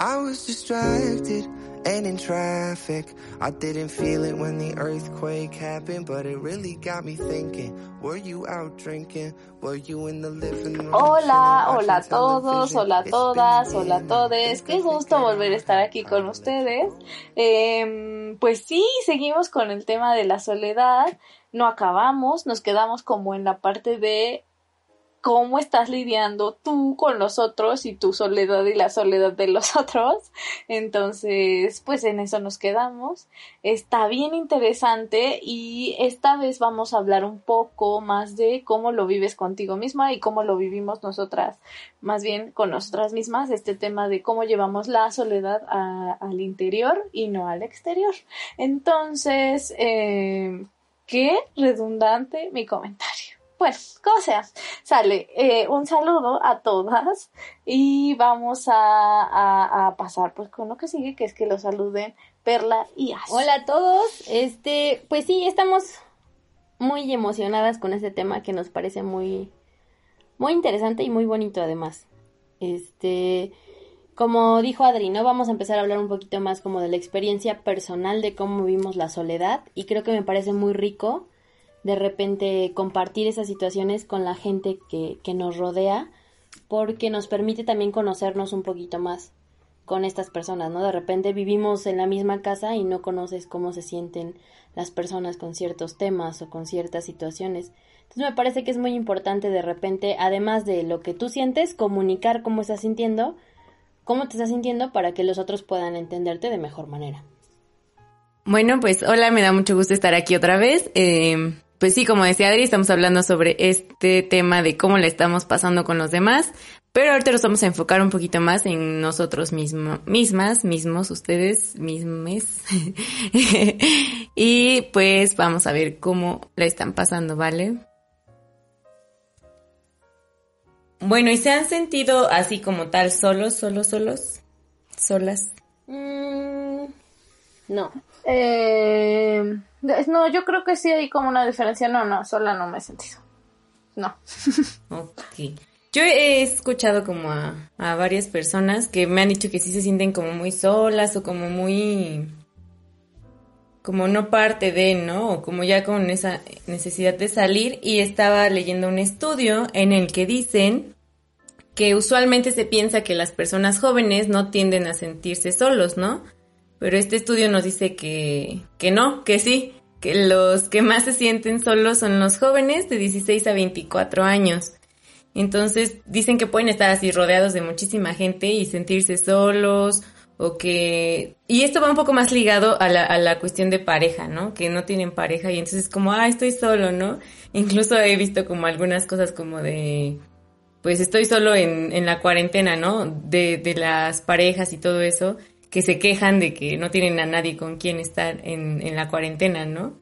I was distracted and in traffic. I didn't feel it when the earthquake happened, but it really got me thinking. Were you out drinking? Were you in the living room? Hola, hola a todos, hola a todas, hola a todes. Qué gusto volver a estar aquí con ustedes. Eh, pues sí, seguimos con el tema de la soledad. No acabamos, nos quedamos como en la parte de cómo estás lidiando tú con los otros y tu soledad y la soledad de los otros. Entonces, pues en eso nos quedamos. Está bien interesante y esta vez vamos a hablar un poco más de cómo lo vives contigo misma y cómo lo vivimos nosotras, más bien con nosotras mismas, este tema de cómo llevamos la soledad al interior y no al exterior. Entonces, eh, qué redundante mi comentario. Bueno, como sea, sale eh, un saludo a todas y vamos a, pasar pues con lo que sigue, que es que lo saluden Perla y As. Hola a todos, este, pues sí, estamos muy emocionadas con este tema que nos parece muy, muy interesante y muy bonito además. Este, como dijo Adri, ¿no? Vamos a empezar a hablar un poquito más como de la experiencia personal de cómo vivimos la soledad y creo que me parece muy rico de repente compartir esas situaciones con la gente que, que nos rodea, porque nos permite también conocernos un poquito más con estas personas, ¿no? De repente vivimos en la misma casa y no conoces cómo se sienten las personas con ciertos temas o con ciertas situaciones. Entonces me parece que es muy importante de repente, además de lo que tú sientes, comunicar cómo estás sintiendo, cómo te estás sintiendo para que los otros puedan entenderte de mejor manera. Bueno, pues hola, me da mucho gusto estar aquí otra vez. Eh, pues sí, como decía Adri, estamos hablando sobre este tema de cómo le estamos pasando con los demás, pero ahorita nos vamos a enfocar un poquito más en nosotros mismos, mismas, mismos, ustedes, mismes. y pues vamos a ver cómo la están pasando, ¿vale? Bueno, ¿y se han sentido así como tal solos, solos, solos? ¿Solas? Mm, no. Eh, no, yo creo que sí hay como una diferencia. No, no, sola no me he sentido. No. ok. Yo he escuchado como a, a varias personas que me han dicho que sí se sienten como muy solas o como muy como no parte de, ¿no? O como ya con esa necesidad de salir y estaba leyendo un estudio en el que dicen que usualmente se piensa que las personas jóvenes no tienden a sentirse solos, ¿no? Pero este estudio nos dice que, que no, que sí, que los que más se sienten solos son los jóvenes de 16 a 24 años. Entonces dicen que pueden estar así rodeados de muchísima gente y sentirse solos o que... Y esto va un poco más ligado a la, a la cuestión de pareja, ¿no? Que no tienen pareja y entonces como, ah, estoy solo, ¿no? Incluso he visto como algunas cosas como de, pues estoy solo en, en la cuarentena, ¿no? De, de las parejas y todo eso que se quejan de que no tienen a nadie con quien estar en, en la cuarentena, ¿no?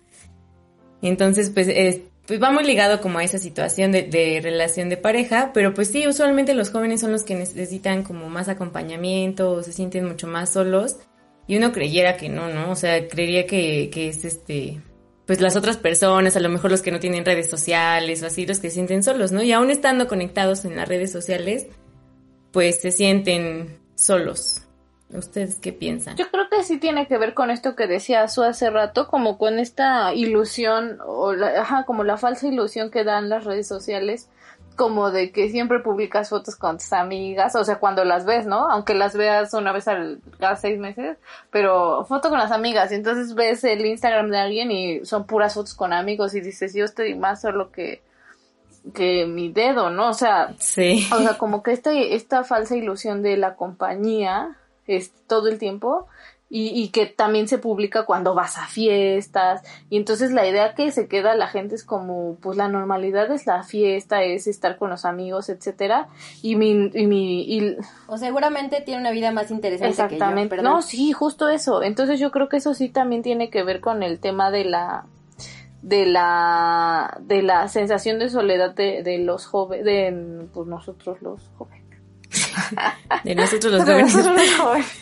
Entonces, pues, pues va muy ligado como a esa situación de, de, relación de pareja, pero pues sí, usualmente los jóvenes son los que necesitan como más acompañamiento o se sienten mucho más solos y uno creyera que no, ¿no? O sea, creería que, que es este, pues las otras personas, a lo mejor los que no tienen redes sociales o así, los que se sienten solos, ¿no? Y aún estando conectados en las redes sociales, pues se sienten solos. ¿Ustedes qué piensan? Yo creo que sí tiene que ver con esto que decía Su hace rato, como con esta ilusión, o la, ajá, como la falsa ilusión que dan las redes sociales, como de que siempre publicas fotos con tus amigas, o sea, cuando las ves, ¿no? Aunque las veas una vez al, cada seis meses, pero foto con las amigas, y entonces ves el Instagram de alguien y son puras fotos con amigos y dices, yo estoy más solo que, que mi dedo, ¿no? O sea, sí. o sea, como que este, esta falsa ilusión de la compañía, es, todo el tiempo y, y, que también se publica cuando vas a fiestas. Y entonces la idea que se queda la gente es como pues la normalidad es la fiesta es estar con los amigos etcétera. Y mi y mi y... o seguramente tiene una vida más interesante exactamente que yo, no sí justo eso. Entonces yo creo que eso sí también tiene que ver con el tema de la de la de la sensación de soledad de, de los jóvenes de pues nosotros los jóvenes de nosotros los jóvenes.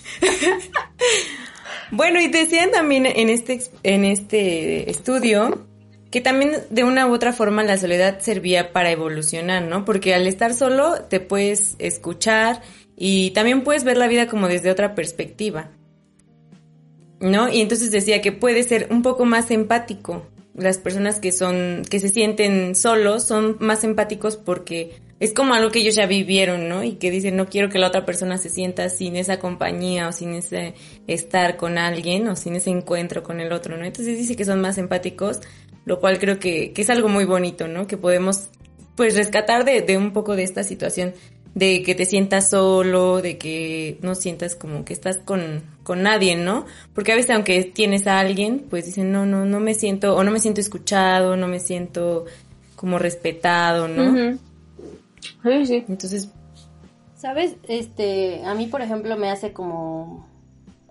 bueno, y decían también en este, en este estudio que también de una u otra forma la soledad servía para evolucionar, ¿no? Porque al estar solo te puedes escuchar y también puedes ver la vida como desde otra perspectiva. ¿No? Y entonces decía que puede ser un poco más empático. Las personas que son, que se sienten solos son más empáticos porque es como algo que ellos ya vivieron, ¿no? Y que dicen, no quiero que la otra persona se sienta sin esa compañía o sin ese estar con alguien o sin ese encuentro con el otro, ¿no? Entonces dice que son más empáticos lo cual creo que, que es algo muy bonito, ¿no? Que podemos pues rescatar de, de un poco de esta situación de que te sientas solo, de que no sientas como que estás con, con nadie, ¿no? Porque a veces aunque tienes a alguien, pues dicen, no, no, no me siento, o no me siento escuchado, no me siento como respetado, ¿no? Sí, sí. Entonces, ¿sabes? Este, a mí, por ejemplo, me hace como,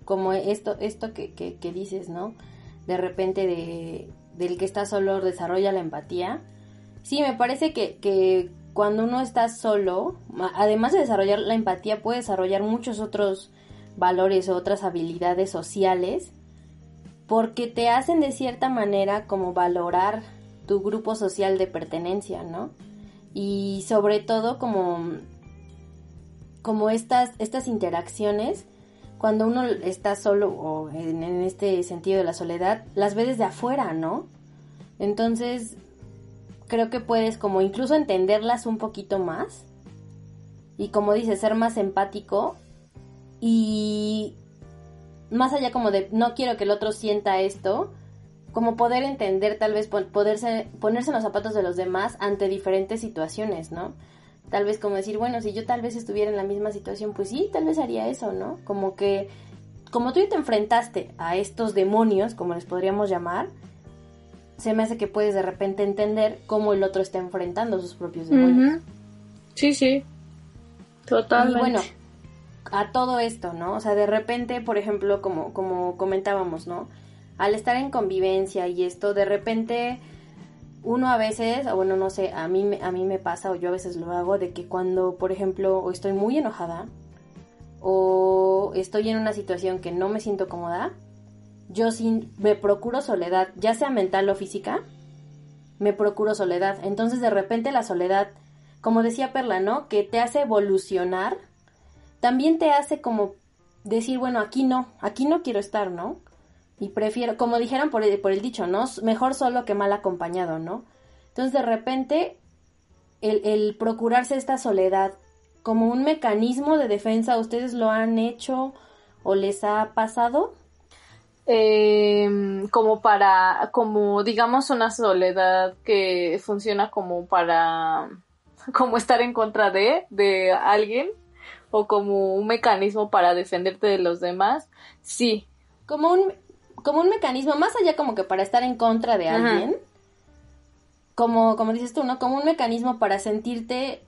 como esto, esto que, que, que dices, ¿no? De repente de, del que está solo desarrolla la empatía. Sí, me parece que, que cuando uno está solo, además de desarrollar la empatía, puede desarrollar muchos otros valores o otras habilidades sociales porque te hacen de cierta manera como valorar tu grupo social de pertenencia, ¿no? Y sobre todo como como estas estas interacciones cuando uno está solo o en, este sentido de la soledad, las ve desde afuera, ¿no? Entonces, creo que puedes como incluso entenderlas un poquito más y como dices, ser más empático y más allá como de no quiero que el otro sienta esto, como poder entender tal vez poderse ponerse en los zapatos de los demás ante diferentes situaciones, ¿no? Tal vez como decir, bueno, si yo tal vez estuviera en la misma situación, pues sí, tal vez haría eso, ¿no? Como que, como tú te enfrentaste a estos demonios, como les podríamos llamar, se me hace que puedes de repente entender cómo el otro está enfrentando sus propios demonios. Sí, sí. Totalmente. Y bueno, a todo esto, ¿no? O sea, de repente, por ejemplo, como, como comentábamos, ¿no? Al estar en convivencia y esto, de repente uno a veces, o bueno, no sé, a mí, a mí me pasa, o yo a veces lo hago, de que cuando, por ejemplo, estoy muy enojada, o estoy en una situación que no me siento cómoda, yo me procuro soledad, ya sea mental o física, me procuro soledad. Entonces de repente la soledad, como decía Perla, ¿no? Que te hace evolucionar, también te hace como decir, bueno, aquí no, aquí no quiero estar, ¿no? Y prefiero, como dijeron por el, por el dicho, ¿no? Mejor solo que mal acompañado, ¿no? Entonces de repente el, el procurarse esta soledad como un mecanismo de defensa, ¿ustedes lo han hecho o les ha pasado? Eh, como para, como digamos una soledad que funciona como para, como estar en contra de, de alguien o como un mecanismo para defenderte de los demás, sí. Como un, como un mecanismo, más allá como que para estar en contra de alguien, como, como dices tú, ¿no? Como un mecanismo para sentirte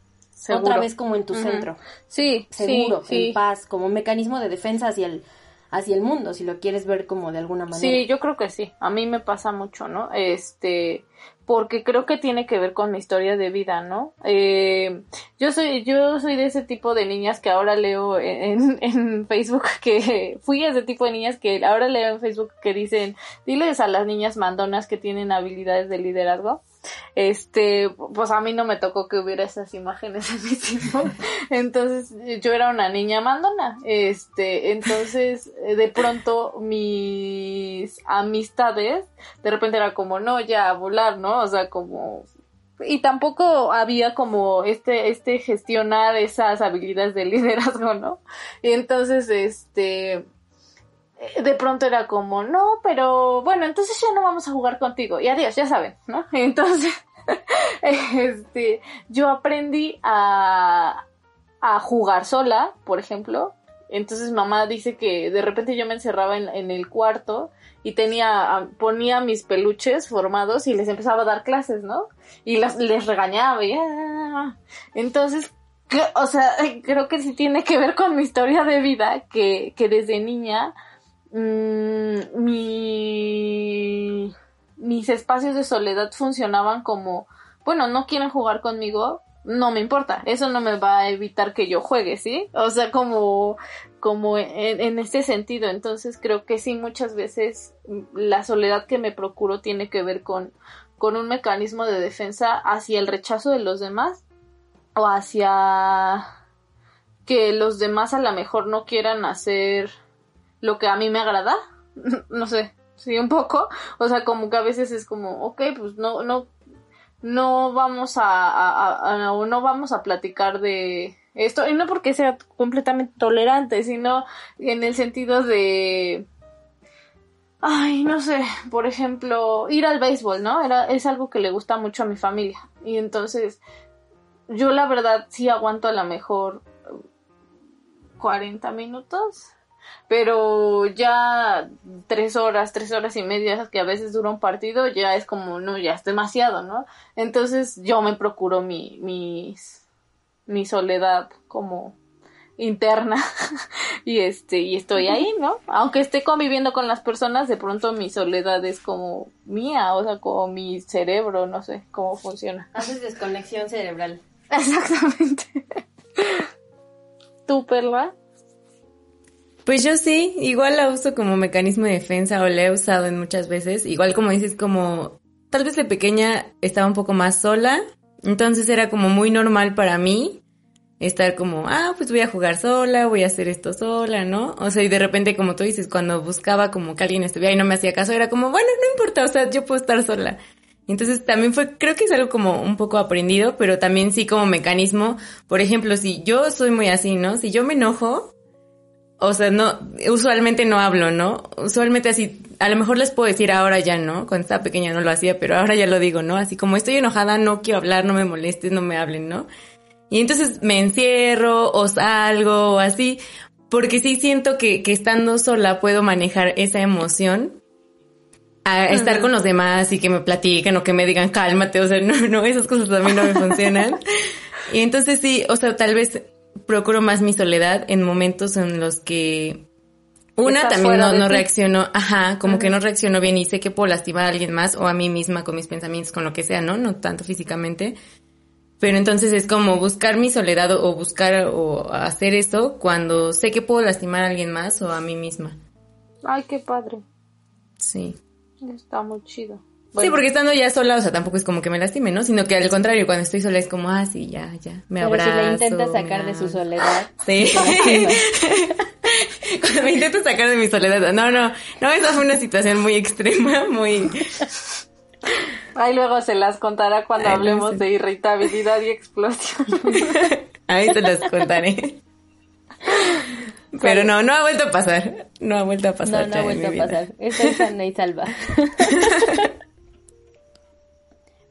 otra vez como en tu centro. Sí, seguro, en paz, como un mecanismo de defensa hacia el, hacia el mundo, si lo quieres ver como de alguna manera. Sí, yo creo que sí. A mí me pasa mucho, ¿no? Este, porque creo que tiene que ver con mi historia de vida, ¿no? Eh, yo soy, yo soy de ese tipo de niñas que ahora leo en, en Facebook que fui ese tipo de niñas que ahora leo en Facebook que dicen, diles a las niñas mandonas que tienen habilidades de liderazgo este, pues a mí no me tocó que hubiera esas imágenes en mi tiempo. Entonces, yo era una niña mandona. Este, entonces, de pronto mis amistades, de repente era como, no, ya, a volar, ¿no? O sea, como, y tampoco había como este, este gestionar esas habilidades de liderazgo, ¿no? Y entonces, este, de pronto era como, no, pero bueno, entonces ya no vamos a jugar contigo. Y adiós, ya saben, ¿no? Entonces, este, yo aprendí a, a jugar sola, por ejemplo. Entonces mamá dice que de repente yo me encerraba en, en el cuarto y tenía, ponía mis peluches formados y les empezaba a dar clases, ¿no? Y las, les regañaba y, ah". entonces, o sea, creo que sí tiene que ver con mi historia de vida, que, que desde niña Mm, mi, mis espacios de soledad funcionaban como, bueno, no quieren jugar conmigo, no me importa, eso no me va a evitar que yo juegue, ¿sí? O sea, como, como en, en, este sentido, entonces creo que sí, muchas veces la soledad que me procuro tiene que ver con, con un mecanismo de defensa hacia el rechazo de los demás o hacia que los demás a lo mejor no quieran hacer lo que a mí me agrada. no sé, sí, un poco. O sea, como que a veces es como, ok, pues no, no, no vamos a, no vamos a platicar de esto. Y no porque sea completamente tolerante, sino en el sentido de, ay, no sé, por ejemplo, ir al béisbol, ¿no? Era, es algo que le gusta mucho a mi familia. Y entonces, yo la verdad sí aguanto a lo mejor 40 minutos, pero ya tres horas, tres horas y media que a veces dura un partido, ya es como, no, ya es demasiado, ¿no? Entonces yo me procuro mi, mi soledad como interna y este y estoy ahí, ¿no? Aunque esté conviviendo con las personas, de pronto mi soledad es como mía, o sea, como mi cerebro, no sé cómo funciona. Haces desconexión cerebral. Exactamente. ¿Tú, Perla? Pues yo sí, igual la uso como mecanismo de defensa o la he usado en muchas veces. Igual como dices, como tal vez de pequeña estaba un poco más sola, entonces era como muy normal para mí estar como, ah, pues voy a jugar sola, voy a hacer esto sola, ¿no? O sea, y de repente, como tú dices, cuando buscaba como que alguien estuviera y no me hacía caso, era como, bueno, no importa, o sea, yo puedo estar sola. Entonces también fue, creo que es algo como un poco aprendido, pero también sí como mecanismo. Por ejemplo, si yo soy muy así, ¿no? Si yo me enojo, o sea, no, usualmente no hablo, ¿no? Usualmente así, a lo mejor les puedo decir ahora ya, ¿no? Cuando estaba pequeña no lo hacía, pero ahora ya lo digo, ¿no? Así como estoy enojada, no quiero hablar, no me molestes, no me hablen, ¿no? Y entonces me encierro o salgo o así, porque sí siento que, que estando sola puedo manejar esa emoción a estar con los demás y que me platiquen o que me digan cálmate, o sea, no, no, esas cosas mí no me funcionan. Y entonces sí, o sea, tal vez procuro más mi soledad en momentos en los que una también no, no reacciono, ajá, como que no reacciono bien y sé que puedo lastimar a alguien más o a mí misma con mis pensamientos, con lo que sea, ¿no? No tanto físicamente. Pero entonces es como buscar mi soledad o buscar o hacer eso cuando sé que puedo lastimar a alguien más o a mí misma. Ay, qué padre. Sí. Está muy chido. Sí, porque estando ya sola, o sea, tampoco es como que me lastime, ¿no? Sino que al contrario, cuando estoy sola es como, ah, sí, ya, ya, me Pero abrazo. si le intenta sacar de su soledad. Sí. cuando me intento sacar de mi soledad. No, no, no, esa fue una situación muy extrema, muy... Ahí luego se las contará cuando hablemos de irritabilidad y explosión. Ahí se las contaré. Pero no, no ha vuelto a pasar. No ha vuelto a pasar. No, no ha vuelto a pasar. Esta es sana y salva.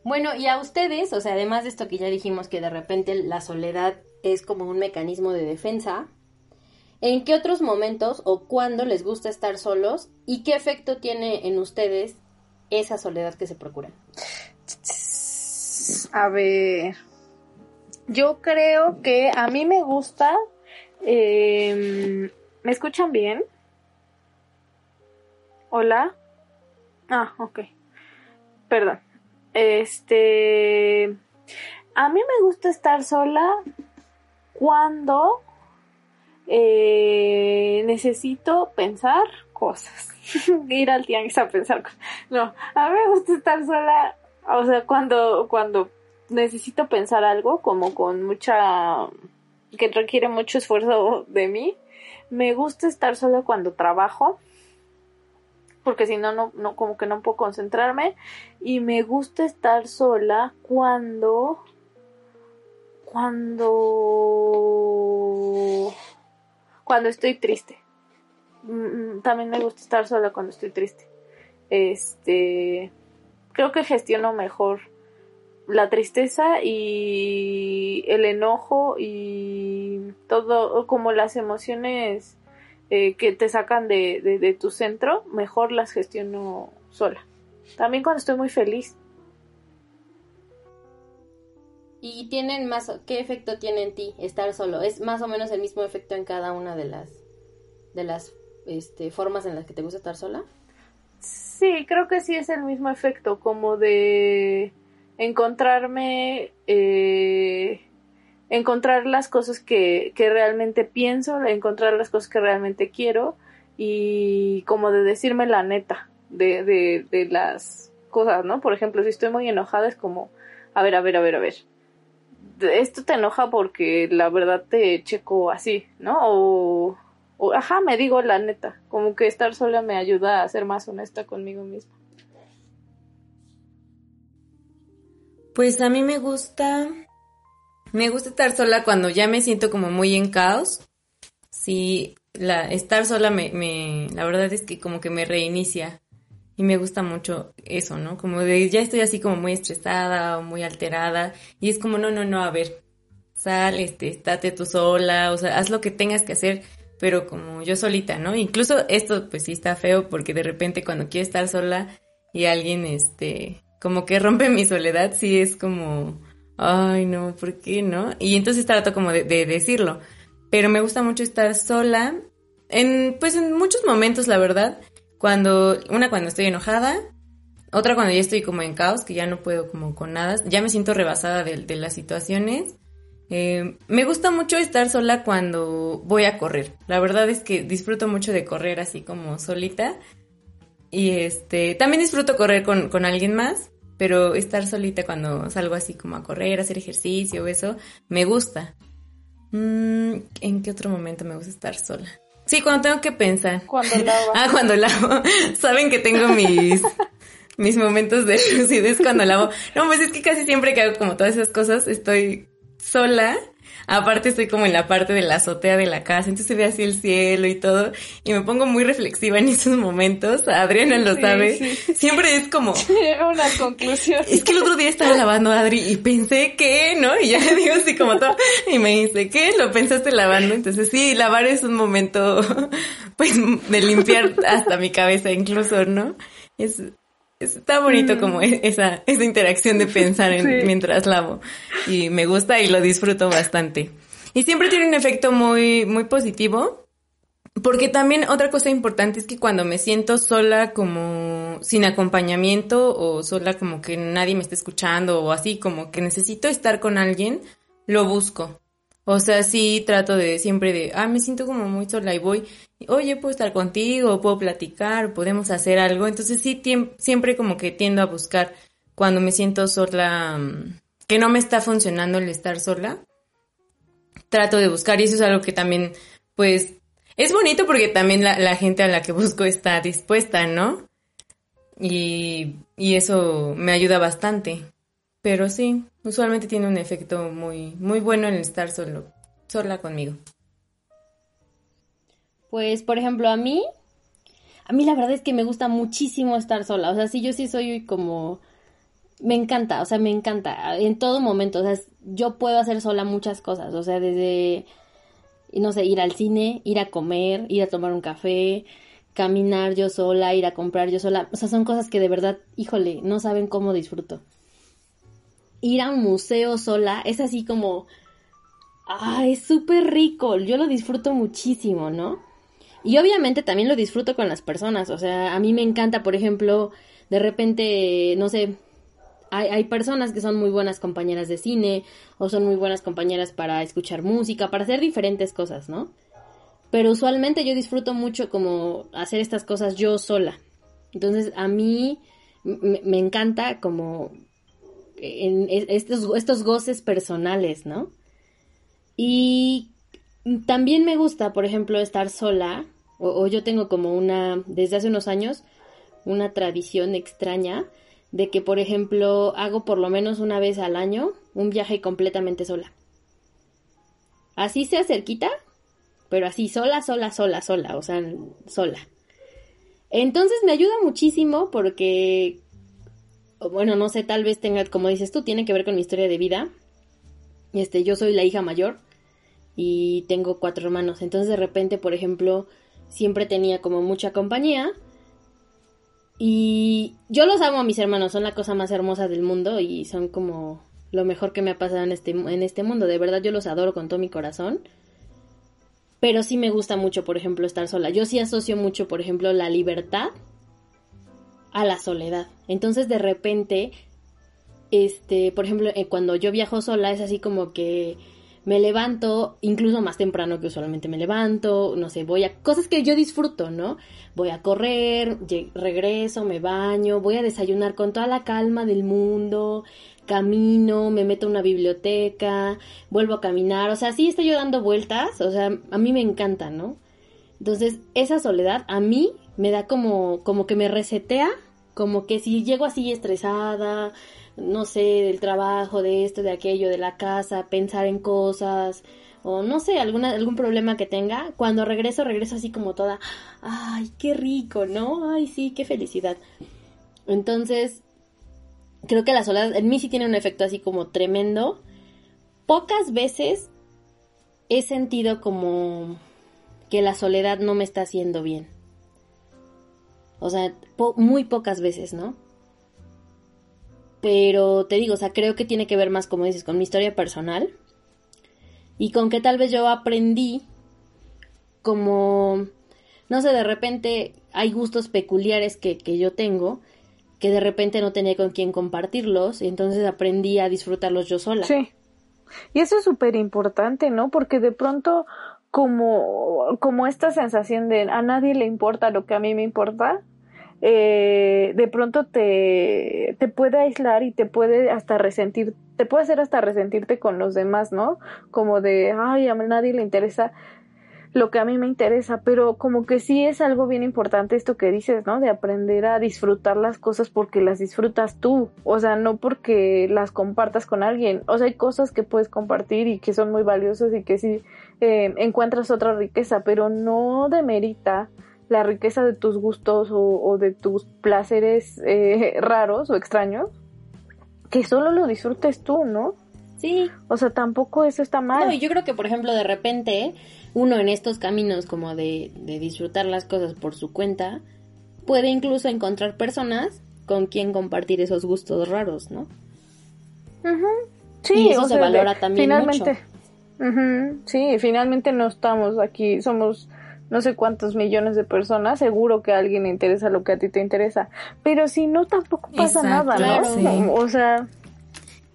Bueno, y a ustedes, o sea, además de esto que ya dijimos que de repente la soledad es como un mecanismo de defensa, ¿en qué otros momentos o cuándo les gusta estar solos y qué efecto tiene en ustedes esa soledad que se procuran? A ver, yo creo que a mí me gusta eh, ¿Me escuchan bien? Hola. Ah, ok. Perdón. Este. A mí me gusta estar sola cuando eh, necesito pensar cosas. Ir al tianguis a pensar cosas. No, a mí me gusta estar sola. O sea, cuando, cuando necesito pensar algo, como con mucha que requiere mucho esfuerzo de mí. Me gusta estar sola cuando trabajo, porque si no, no, como que no puedo concentrarme. Y me gusta estar sola cuando, cuando, cuando estoy triste. Mm, también me gusta estar sola cuando estoy triste. Este, creo que gestiono mejor la tristeza y el enojo y todo, como las emociones eh, que te sacan de, de, tu centro, mejor las gestiono sola. También cuando estoy muy feliz. ¿Y tienen más, qué efecto tiene en ti estar solo? ¿Es más o menos el mismo efecto en cada una de las, de las este, formas en las que te gusta estar sola? Sí, creo que sí es el mismo efecto, como de encontrarme, eh, encontrar las cosas que, que realmente pienso, encontrar las cosas que realmente quiero y como de decirme la neta de, de, de las cosas, ¿no? Por ejemplo, si estoy muy enojada es como, a ver, a ver, a ver, a ver. Esto te enoja porque la verdad te checo así, ¿no? O, o ajá, me digo la neta, como que estar sola me ayuda a ser más honesta conmigo misma. Pues a mí me gusta, me gusta estar sola cuando ya me siento como muy en caos. Sí, la, estar sola me, la verdad es que como que me reinicia y me gusta mucho eso, ¿no? Como de ya estoy así como muy estresada o muy alterada y es como no, no, no, a ver, sal, este, estate tú sola, o sea, haz lo que tengas que hacer, pero como yo solita, ¿no? Incluso esto pues sí está feo porque de repente cuando quiero estar sola y alguien, este, como que rompe mi soledad, sí es como, ay no, ¿por qué no? Y entonces trato como de, decirlo, pero me gusta mucho estar sola, en, pues en muchos momentos, la verdad, cuando, una cuando estoy enojada, otra cuando ya estoy como en caos, que ya no puedo como con nada, ya me siento rebasada de, las situaciones. Eh, me gusta mucho estar sola cuando voy a correr. La verdad es que disfruto mucho de correr así como solita. Y este, también disfruto correr con, con alguien más pero estar solita cuando salgo así como a correr, a hacer ejercicio eso, me gusta. Mm, ¿En qué otro momento me gusta estar sola? Sí, cuando tengo que pensar. Cuando lavo. ah, cuando lavo. Saben que tengo mis, mis momentos de lucidez cuando lavo. No, pues es que casi siempre que hago como todas esas cosas, estoy sola Aparte estoy como en la parte de la azotea de la casa, entonces se ve así el cielo y todo. Y me pongo muy reflexiva en esos momentos. Adriana lo sabe. Siempre es como... Llega una conclusión. Es que el otro día estaba lavando a Adri y pensé que, ¿no? Y ya le digo así como todo. Y me dice, ¿qué? ¿Lo pensaste lavando? Entonces sí, lavar es un momento, pues, de limpiar hasta mi cabeza incluso, ¿no? Es, Está bonito como mm. e-, esa, esa interacción de pensar en, mientras lavo. Y me gusta y lo disfruto bastante. Y siempre tiene un efecto muy, muy positivo. Porque también otra cosa importante es que cuando me siento sola como sin acompañamiento o sola como que nadie me está escuchando o así como que necesito estar con alguien, lo busco. O sea, sí trato de siempre de, ah, me siento como muy sola y voy, oye, puedo estar contigo, puedo platicar, podemos hacer algo. Entonces sí, siempre como que tiendo a buscar cuando me siento sola, mm, que no me está funcionando el estar sola. Trato de buscar y eso es algo que también, pues, es bonito porque también la, gente a la que busco está dispuesta, ¿no? Y, y eso me ayuda bastante. Pero sí, usualmente tiene un efecto muy, muy bueno en estar solo, sola conmigo. Pues, por ejemplo, a mí, a mí la verdad es que me gusta muchísimo estar sola. O sea, sí, yo sí soy como, me encanta, o sea, me encanta en todo momento. O sea, yo puedo hacer sola muchas cosas. O sea, desde, no sé, ir al cine, ir a comer, ir a tomar un café, caminar yo sola, ir a comprar yo sola. O sea, son cosas que de verdad, híjole, no saben cómo disfruto ir a un museo sola es así como, ah, es súper rico, yo lo disfruto muchísimo, ¿no? Y obviamente también lo disfruto con las personas, o sea, a mí me encanta, por ejemplo, de repente, no sé, hay, hay, personas que son muy buenas compañeras de cine o son muy buenas compañeras para escuchar música, para hacer diferentes cosas, ¿no? Pero usualmente yo disfruto mucho como hacer estas cosas yo sola. Entonces a mí me encanta como estos, estos goces personales, ¿no? Y también me gusta, por ejemplo, estar sola, o, yo tengo como una, desde hace unos años, una tradición extraña de que, por ejemplo, hago por lo menos una vez al año un viaje completamente sola. Así sea cerquita, pero así sola, sola, sola, sola, o sea, sola. Entonces me ayuda muchísimo porque bueno, no sé, tal vez tenga, como dices tú, tiene que ver con mi historia de vida. Este, yo soy la hija mayor y tengo cuatro hermanos. Entonces, de repente, por ejemplo, siempre tenía como mucha compañía. Y yo los amo a mis hermanos, son la cosa más hermosa del mundo y son como lo mejor que me ha pasado en este, en este mundo. De verdad, yo los adoro con todo mi corazón. Pero sí me gusta mucho, por ejemplo, estar sola. Yo sí asocio mucho, por ejemplo, la libertad a la soledad. Entonces de repente, este, por ejemplo, eh, cuando yo viajo sola es así como que me levanto incluso más temprano que usualmente me levanto, no sé, voy a cosas que yo disfruto, ¿no? Voy a correr, regreso, me baño, voy a desayunar con toda la calma del mundo, camino, me meto a una biblioteca, vuelvo a caminar, o sea, sí estoy yo dando vueltas, o sea, a mí me encanta, ¿no? Entonces, esa soledad a mí me da como como que me resetea, como que si llego así estresada, no sé, del trabajo, de esto, de aquello, de la casa, pensar en cosas, o no sé, alguna, algún problema que tenga, cuando regreso, regreso así como toda, ay, qué rico, ¿no? Ay, sí, qué felicidad. Entonces, creo que la soledad en mí sí tiene un efecto así como tremendo. Pocas veces he sentido como que la soledad no me está haciendo bien. O sea, muy pocas veces, ¿no? Pero te digo, o sea, creo que tiene que ver más, como dices, con mi historia personal y con que tal vez yo aprendí como, no sé, de repente hay gustos peculiares que, que yo tengo que de repente no tenía con quién compartirlos y entonces aprendí a disfrutarlos yo sola. Sí. Y eso es súper importante, ¿no? Porque de pronto como, como esta sensación de a nadie le importa lo que a mí me importa, eh, de pronto te, te puede aislar y te puede hasta resentir, te puede hacer hasta resentirte con los demás, ¿no? Como de, ay, a nadie le interesa lo que a mí me interesa, pero como que sí es algo bien importante esto que dices, ¿no? De aprender a disfrutar las cosas porque las disfrutas tú, o sea, no porque las compartas con alguien, o sea, hay cosas que puedes compartir y que son muy valiosas y que sí eh, encuentras otra riqueza, pero no demerita la riqueza de tus gustos o, de tus placeres eh, raros o extraños, que solo lo disfrutes tú, ¿no? Sí. O sea, tampoco eso está mal. No, y yo creo que, por ejemplo, de repente, uno en estos caminos como de, de disfrutar las cosas por su cuenta, puede incluso encontrar personas con quien compartir esos gustos raros, ¿no? Sí, y eso se valora también finalmente, Sí, finalmente no estamos aquí, somos no sé cuántos millones de personas, seguro que a alguien le interesa lo que a ti te interesa. Pero si no, tampoco pasa nada, ¿no? O sea...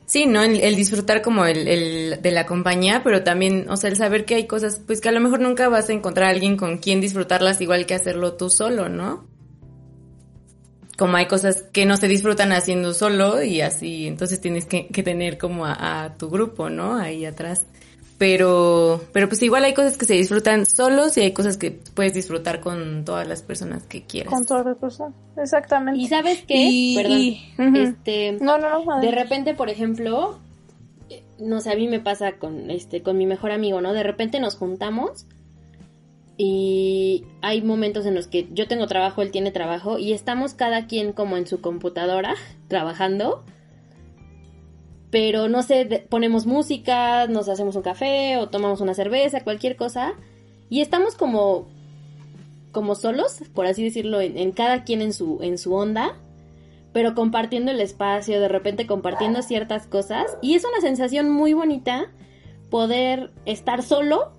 Sí, ¿no? El, disfrutar como el, el, de la compañía, pero también, o sea, el saber que hay cosas, pues que a lo mejor nunca vas a encontrar a alguien con quien disfrutarlas igual que hacerlo tú solo, ¿no? Como hay cosas que no se disfrutan haciendo solo y así, entonces tienes que, que tener como a, a, tu grupo, ¿no? Ahí atrás pero pero pues igual hay cosas que se disfrutan solos y hay cosas que puedes disfrutar con todas las personas que quieras. Con todas las personas, exactamente. Y sabes qué, perdón, este, no, no, no, de repente, por ejemplo, no sé, a mí me pasa con este con mi mejor amigo, ¿no? De repente nos juntamos y hay momentos en los que yo tengo trabajo, él tiene trabajo y estamos cada quien como en su computadora trabajando pero no sé, ponemos música, nos hacemos un café o tomamos una cerveza, cualquier cosa, y estamos como, como solos, por así decirlo, en, cada quien en su, en su onda, pero compartiendo el espacio, de repente compartiendo ciertas cosas, y es una sensación muy bonita poder estar solo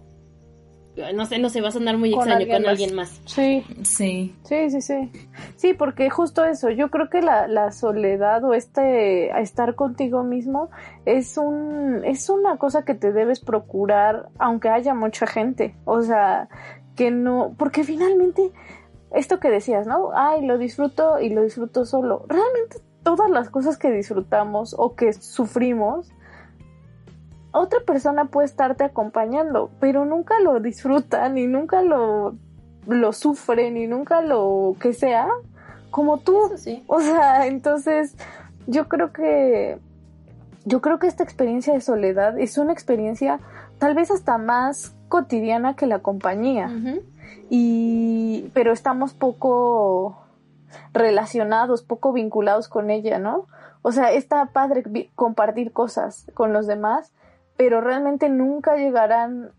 no sé, no se va a sonar muy extraño con alguien más. Sí. Sí. Sí, sí, sí. Sí, porque justo eso, yo creo que la, la soledad o este estar contigo mismo es un es una cosa que te debes procurar aunque haya mucha gente. O sea, que no, porque finalmente esto que decías, ¿no? Ay, lo disfruto y lo disfruto solo. Realmente todas las cosas que disfrutamos o que sufrimos otra persona puede estarte acompañando, pero nunca lo disfruta, ni nunca lo, lo sufre, ni nunca lo que sea, como tú. O sea, entonces, yo creo que, yo creo que esta experiencia de soledad es una experiencia tal vez hasta más cotidiana que la compañía. Y, pero estamos poco relacionados, poco vinculados con ella, ¿no? O sea, está padre compartir cosas con los demás, pero realmente nunca llegarán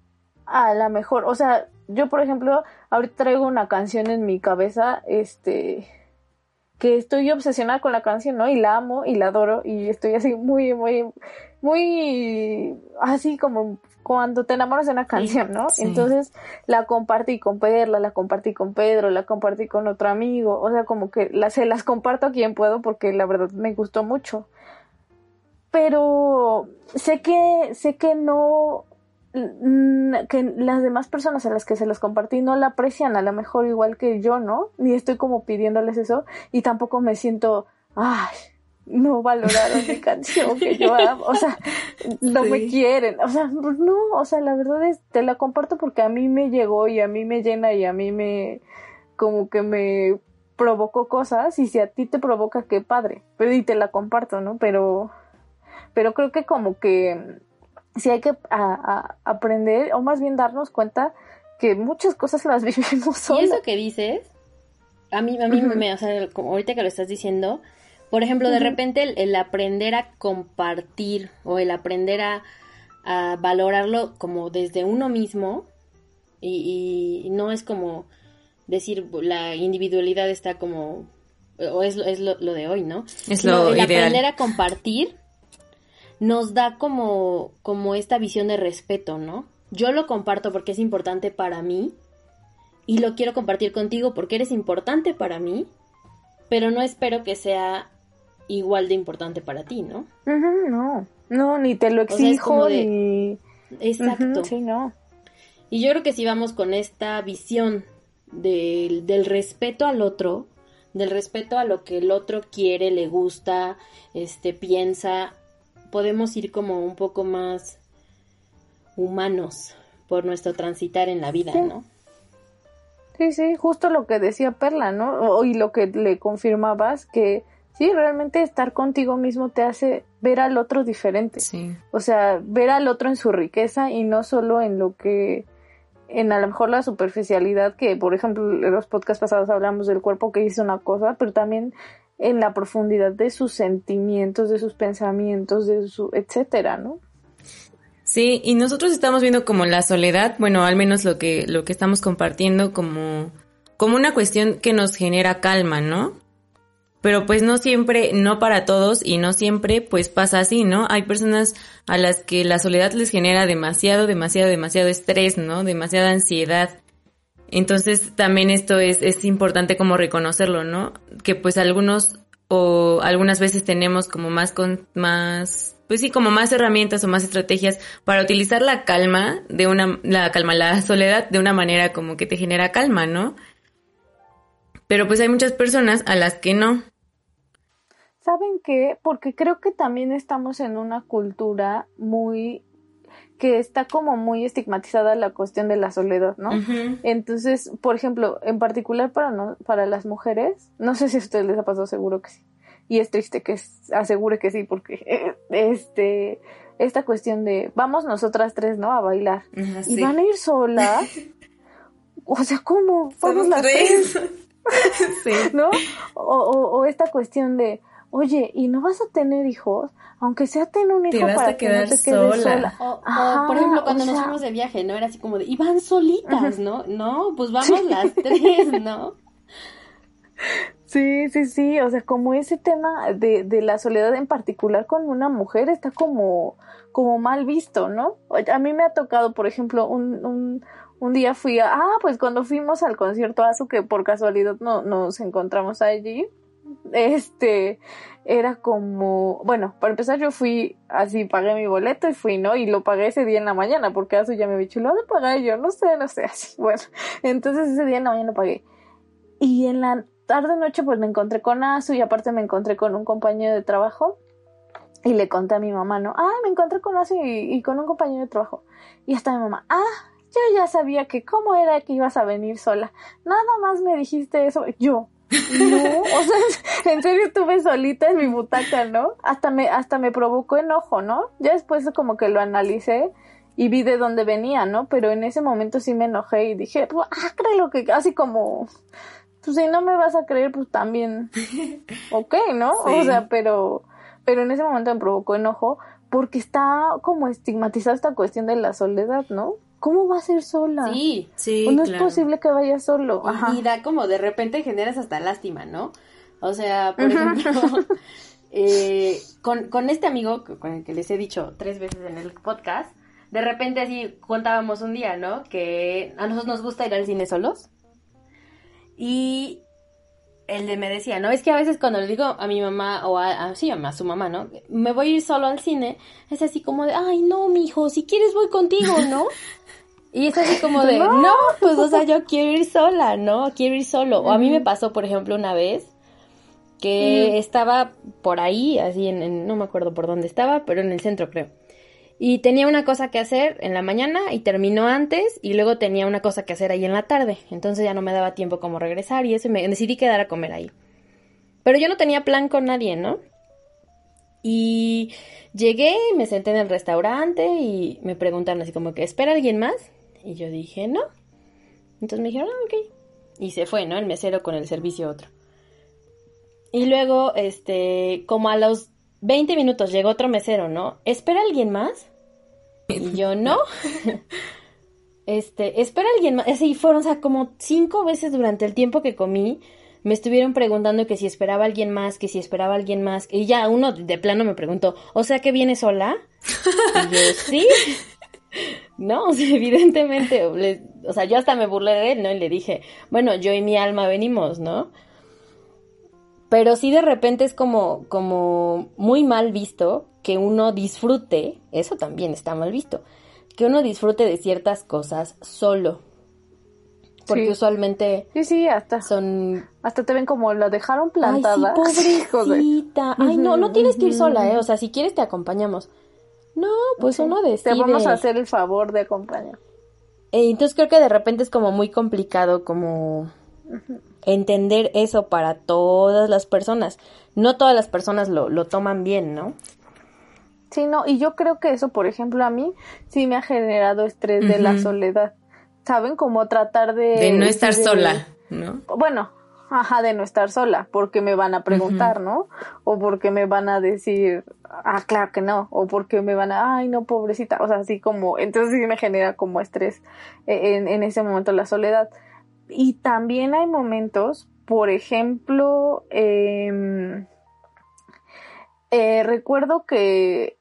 a la mejor. O sea, yo por ejemplo, ahorita traigo una canción en mi cabeza, este, que estoy obsesionada con la canción, ¿no? Y la amo y la adoro y estoy así muy, muy, muy, así como cuando te enamoras de una canción, ¿no? Entonces la compartí con Perla, la compartí con Pedro, la compartí con otro amigo, o sea, como que la, se las comparto a quien puedo porque la verdad me gustó mucho pero sé que, sé que no, que las demás personas a las que se los compartí no la aprecian a lo mejor igual que yo, ¿no? Ni estoy como pidiéndoles eso y tampoco me siento, ay, no valoraron mi canción que yo amo, o sea, no me quieren, o sea, no, o sea, la verdad es, te la comparto porque a mí me llegó y a mí me llena y a mí me, como que me provocó cosas y si a ti te provoca, qué padre, pero y te la comparto, ¿no? Pero, pero creo que como que sí hay que aprender, o más bien darnos cuenta que muchas cosas las vivimos solas. Y eso que dices, a mí, a mí me, o sea, como ahorita que lo estás diciendo, por ejemplo, de repente el, aprender a compartir o el aprender a, valorarlo como desde uno mismo y, no es como decir la individualidad está como o es, es lo, de hoy, ¿no? Es lo el aprender a compartir nos da como, como esta visión de respeto, ¿no? Yo lo comparto porque es importante para mí y lo quiero compartir contigo porque eres importante para mí, pero no espero que sea igual de importante para ti, ¿no? no, no, ni te lo exijo, ni... Exacto. sí, no. Y yo creo que si vamos con esta visión del, del respeto al otro, del respeto a lo que el otro quiere, le gusta, este, piensa, podemos ir como un poco más humanos por nuestro transitar en la vida, ¿no? Sí, sí, justo lo que decía Perla, ¿no? Y lo que le confirmabas, que sí, realmente estar contigo mismo te hace ver al otro diferente. Sí. O sea, ver al otro en su riqueza y no solo en lo que, en a lo mejor la superficialidad, que por ejemplo en los podcasts pasados hablamos del cuerpo que dice una cosa, pero también en la profundidad de sus sentimientos, de sus pensamientos, de su, etcétera, ¿no? Sí, y nosotros estamos viendo como la soledad, bueno, al menos lo que, lo que estamos compartiendo como, como una cuestión que nos genera calma, ¿no? Pero pues no siempre, no para todos y no siempre pues pasa así, ¿no? Hay personas a las que la soledad les genera demasiado, demasiado, demasiado estrés, ¿no? Demasiada ansiedad. Entonces también esto es, es importante como reconocerlo, ¿no? Que pues algunos o algunas veces tenemos como más con más pues sí como más herramientas o más estrategias para utilizar la calma de una la calma la soledad de una manera como que te genera calma no pero pues hay muchas personas a las que no. Saben qué porque creo que también estamos en una cultura muy que está como muy estigmatizada la cuestión de la soledad, ¿no? Entonces, por ejemplo, en particular para no, para las mujeres, no sé si a ustedes les ha pasado, seguro que sí. Y es triste que asegure que sí, porque este esta cuestión de vamos nosotras tres, ¿no? A bailar. Y van a ir solas. o sea, ¿cómo? Vamos las tres. sí. ¿No? O, o esta cuestión de oye, ¿y no vas a tener hijos? Aunque sea tener un hijo te vas para a quedar que no te quedes sola. O, por ejemplo, cuando nos fuimos de viaje, ¿no? Era así como de, y van solitas, ¿no? No, pues vamos las tres, ¿no? Sí, sí, sí, o sea, como ese tema de, de la soledad en particular con una mujer está como, como mal visto, ¿no? A mí me ha tocado, por ejemplo, un, un, un día fui a, ah, pues cuando fuimos al concierto Azu, que por casualidad no, nos encontramos allí, este, era como, bueno, para empezar yo fui así, pagué mi boleto y fui, ¿no? Y lo pagué ese día en la mañana, porque eso ya me había dicho, lo de pagar yo, no sé, no sé, así, bueno, entonces ese día en la mañana lo pagué. Y en la tarde noche pues me encontré con Azu y aparte me encontré con un compañero de trabajo y le conté a mi mamá, ¿no? Ah, me encontré con Azu y, y con un compañero de trabajo. Y hasta mi mamá, ah, yo ya sabía que cómo era que ibas a venir sola. Nada más me dijiste eso. Yo, no, o sea, en serio estuve solita en mi butaca, ¿no? Hasta me, hasta me provocó enojo, ¿no? Ya después como que lo analicé y vi de dónde venía, ¿no? Pero en ese momento sí me enojé y dije, pues, ah, créelo que así como, pues si no me vas a creer, pues también, ok, ¿no? O sea, pero, pero en ese momento me provocó enojo porque está como estigmatizada esta cuestión de la soledad, ¿no? ¿Cómo va a ser sola? Sí, sí. no es posible que vaya solo. Y, da como de repente generas hasta lástima, ¿no? O sea, por ejemplo, eh, con, con este amigo con el que les he dicho tres veces en el podcast, de repente así contábamos un día, ¿no? Que a nosotros nos gusta ir al cine solos. Y él me decía, ¿no? Es que a veces cuando le digo a mi mamá, o a, sí, a su mamá, ¿no? Me voy a ir solo al cine, es así como de, ay, no, mijo, si quieres voy contigo, ¿no? Y es así como de, no, pues, o sea, yo quiero ir sola, ¿no? Quiero ir solo. O a mí me pasó, por ejemplo, una vez que estaba por ahí, así en, no me acuerdo por dónde estaba, pero en el centro creo. Y tenía una cosa que hacer en la mañana y terminó antes y luego tenía una cosa que hacer ahí en la tarde. Entonces ya no me daba tiempo como regresar y eso me decidí quedar a comer ahí. Pero yo no tenía plan con nadie, ¿no? Y llegué, me senté en el restaurante y me preguntaron así como que, ¿espera alguien más? Y yo dije, no. Entonces me dijeron, ah, ok. Y se fue, ¿no? El mesero con el servicio otro. Y luego, este, como a los 20 minutos llegó otro mesero, ¿no? ¿Espera alguien más? Y yo, no. este, espera alguien más. Así fueron, o sea, como cinco veces durante el tiempo que comí, me estuvieron preguntando que si esperaba alguien más, que si esperaba alguien más. Y ya uno de plano me preguntó, ¿o sea que viene sola? Y yo, sí. No, o sea, evidentemente, o sea, yo hasta me burlé de él, ¿no? Y le dije, bueno, yo y mi alma venimos, ¿no? Pero sí de repente es como, como muy mal visto que uno disfrute, eso también está mal visto, que uno disfrute de ciertas cosas solo. Porque usualmente sí, sí, hasta son hasta te ven como la dejaron plantada. Ay, sí, pobrecita. Ay, no, no tienes que ir sola, eh, o sea, si quieres te acompañamos. No, pues uno decide. Te vamos a hacer el favor de acompañar. Eh, entonces creo que de repente es como muy complicado como entender eso para todas las personas. No todas las personas lo, lo toman bien, ¿no? Sí, no, y yo creo que eso, por ejemplo, a mí sí me ha generado estrés de la soledad. ¿Saben? Como tratar de... De no estar sola, ¿no? Bueno, ajá, de no estar sola, porque me van a preguntar, ¿no? O porque me van a decir, ah, claro que no, o porque me van a, ay, no, pobrecita, o sea, así como, entonces sí me genera como estrés eh, en, en ese momento la soledad. Y también hay momentos, por ejemplo, em, eh, recuerdo que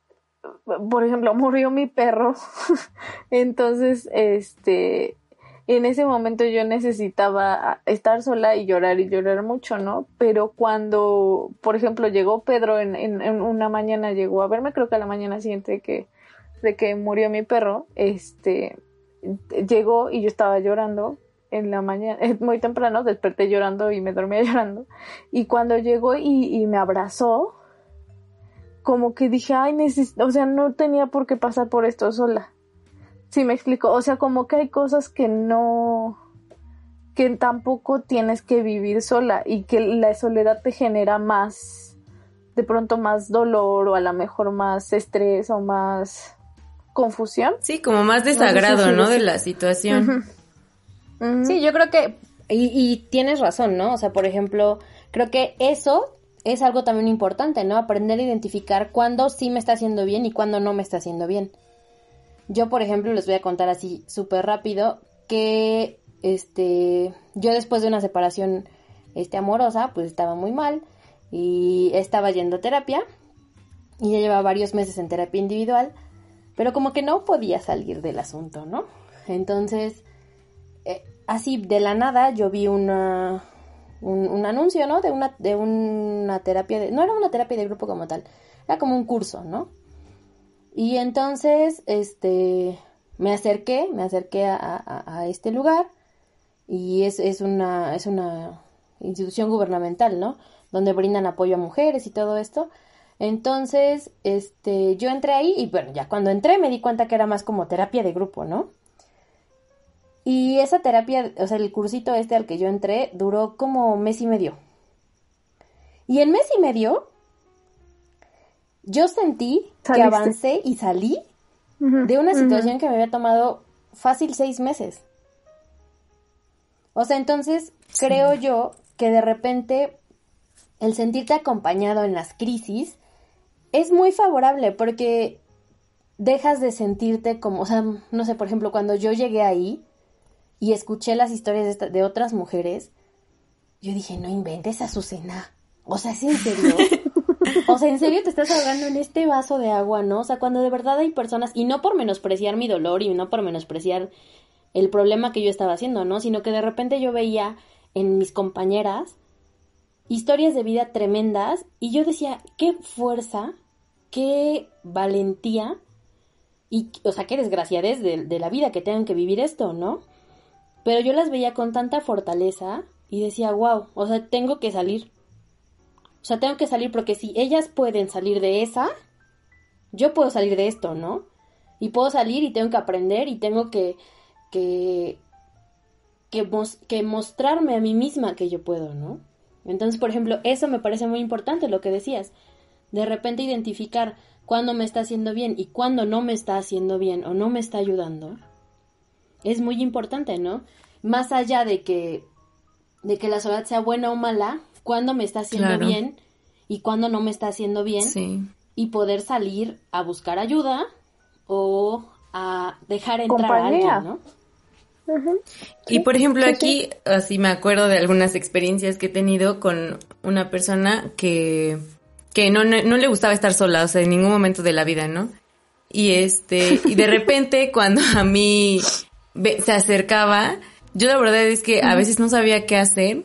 por ejemplo, murió mi perro. Entonces, este, en ese momento yo necesitaba estar sola y llorar y llorar mucho, ¿no? Pero cuando, por ejemplo, llegó Pedro en, en, una mañana, llegó a verme, creo que a la mañana siguiente de que, de que murió mi perro, este, llegó y yo estaba llorando en la mañana, muy temprano, desperté llorando y me dormía llorando. Y cuando llegó y, y me abrazó, como que dije, ay, necesito, o sea, no tenía por qué pasar por esto sola. Sí, me explico. O sea, como que hay cosas que no, que tampoco tienes que vivir sola y que la soledad te genera más, de pronto más dolor o a lo mejor más estrés o más confusión. Sí, como más desagrado, ¿no? De la situación. Sí, yo creo que, y, y tienes razón, ¿no? O sea, por ejemplo, creo que eso es algo también importante, ¿no? Aprender a identificar cuándo sí me está haciendo bien y cuándo no me está haciendo bien. Yo, por ejemplo, les voy a contar así súper rápido que este yo después de una separación este amorosa, pues estaba muy mal y estaba yendo a terapia y ya llevaba varios meses en terapia individual, pero como que no podía salir del asunto, ¿no? Entonces, eh, así de la nada yo vi una un, anuncio, ¿no? De una, de una terapia, de, no era una terapia de grupo como tal, era como un curso, ¿no? Y entonces, este, me acerqué, me acerqué a, este lugar y es, es, una, es una institución gubernamental, ¿no? Donde brindan apoyo a mujeres y todo esto. Entonces, este, yo entré ahí y bueno, ya cuando entré me di cuenta que era más como terapia de grupo, ¿no? Y esa terapia, o sea, el cursito este al que yo entré duró como mes y medio. Y en mes y medio yo sentí que avancé y salí de una situación que me había tomado fácil seis meses. O sea, entonces creo yo que de repente el sentirte acompañado en las crisis es muy favorable porque dejas de sentirte como, o sea, no sé, por ejemplo, cuando yo llegué ahí, y escuché las historias de, otras mujeres, yo dije, no inventes, Azucena. O sea, ¿es en serio? o sea, ¿en serio te estás ahogando en este vaso de agua, no? O sea, cuando de verdad hay personas, y no por menospreciar mi dolor y no por menospreciar el problema que yo estaba haciendo, ¿no? Sino que de repente yo veía en mis compañeras historias de vida tremendas y yo decía, qué fuerza, qué valentía y, o sea, qué desgraciadez de, de la vida que tengan que vivir esto, ¿no? Pero yo las veía con tanta fortaleza y decía, wow, o sea, tengo que salir. O sea, tengo que salir porque si ellas pueden salir de esa, yo puedo salir de esto, ¿no? Y puedo salir y tengo que aprender y tengo que, que, que, que mostrarme a mí misma que yo puedo, ¿no? Entonces, por ejemplo, eso me parece muy importante lo que decías. De repente identificar cuándo me está haciendo bien y cuándo no me está haciendo bien o no me está ayudando. Es muy importante, ¿no? Más allá de que de que la soledad sea buena o mala, cuándo me está haciendo bien y cuándo no me está haciendo bien. Sí. Y poder salir a buscar ayuda o a dejar entrar a alguien, ¿no? Y por ejemplo aquí, así me acuerdo de algunas experiencias que he tenido con una persona que, que no, no, le gustaba estar sola, o sea, en ningún momento de la vida, ¿no? Y este, y de repente cuando a mí se acercaba, yo la verdad es que a veces no sabía qué hacer.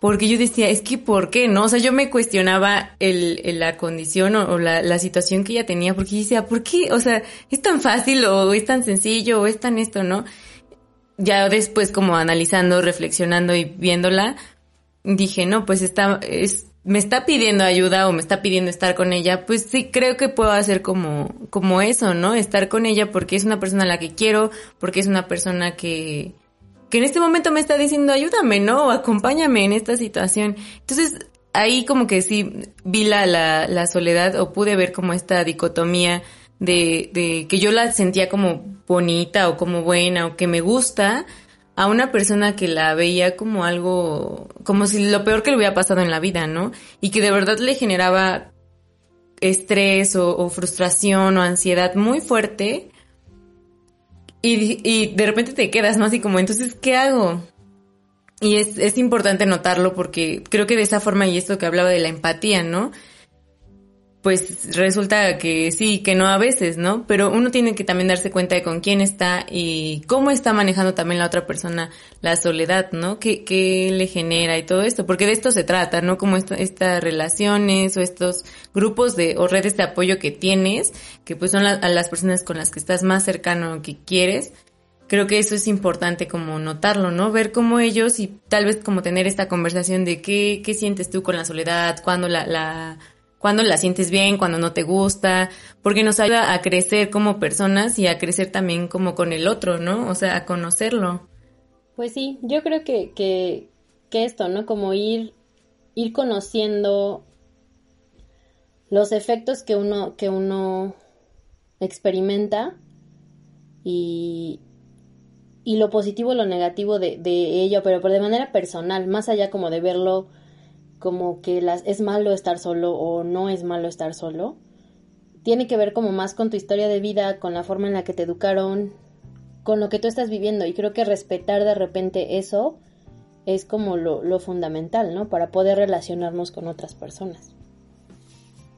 Porque yo decía, es que ¿por qué? ¿No? O sea, yo me cuestionaba el, la condición o, la, la, situación que ella tenía, porque yo decía, ¿por qué? O sea, es tan fácil o es tan sencillo o es tan esto, ¿no? ya después como analizando, reflexionando y viéndola, dije, no, pues está, es, me está pidiendo ayuda o me está pidiendo estar con ella, pues sí, creo que puedo hacer como, como eso, ¿no? Estar con ella porque es una persona a la que quiero, porque es una persona que, que en este momento me está diciendo ayúdame, ¿no? O acompáñame en esta situación. Entonces, ahí como que sí vi la, la, la soledad o pude ver como esta dicotomía de, de que yo la sentía como bonita o como buena o que me gusta a una persona que la veía como algo, como si lo peor que le hubiera pasado en la vida, ¿no? Y que de verdad le generaba estrés o, frustración o ansiedad muy fuerte. Y, y, de repente te quedas, ¿no? Así como, entonces, ¿qué hago? Y es, es importante notarlo porque creo que de esa forma, y esto que hablaba de la empatía, ¿no? Pues resulta que sí, que no a veces, ¿no? Pero uno tiene que también darse cuenta de con quién está y cómo está manejando también la otra persona la soledad, ¿no? ¿Qué, qué le genera y todo esto? Porque de esto se trata, ¿no? Como estas relaciones o estos grupos de o redes de apoyo que tienes, que pues son a las personas con las que estás más cercano que quieres. Creo que eso es importante como notarlo, ¿no? Ver cómo ellos y tal vez como tener esta conversación de qué, qué sientes tú con la soledad, cuando la, la cuando la sientes bien, cuando no te gusta, porque nos ayuda a crecer como personas y a crecer también como con el otro, ¿no? O sea, a conocerlo. Pues sí, yo creo que, que, que esto, ¿no? Como ir, ir conociendo los efectos que uno, que uno experimenta y, y lo positivo, lo negativo de, ello, pero, pero de manera personal, más allá como de verlo como que las, es malo estar solo o no es malo estar solo. Tiene que ver como más con tu historia de vida, con la forma en la que te educaron, con lo que tú estás viviendo. Y creo que respetar de repente eso es como lo, fundamental, ¿no? Para poder relacionarnos con otras personas.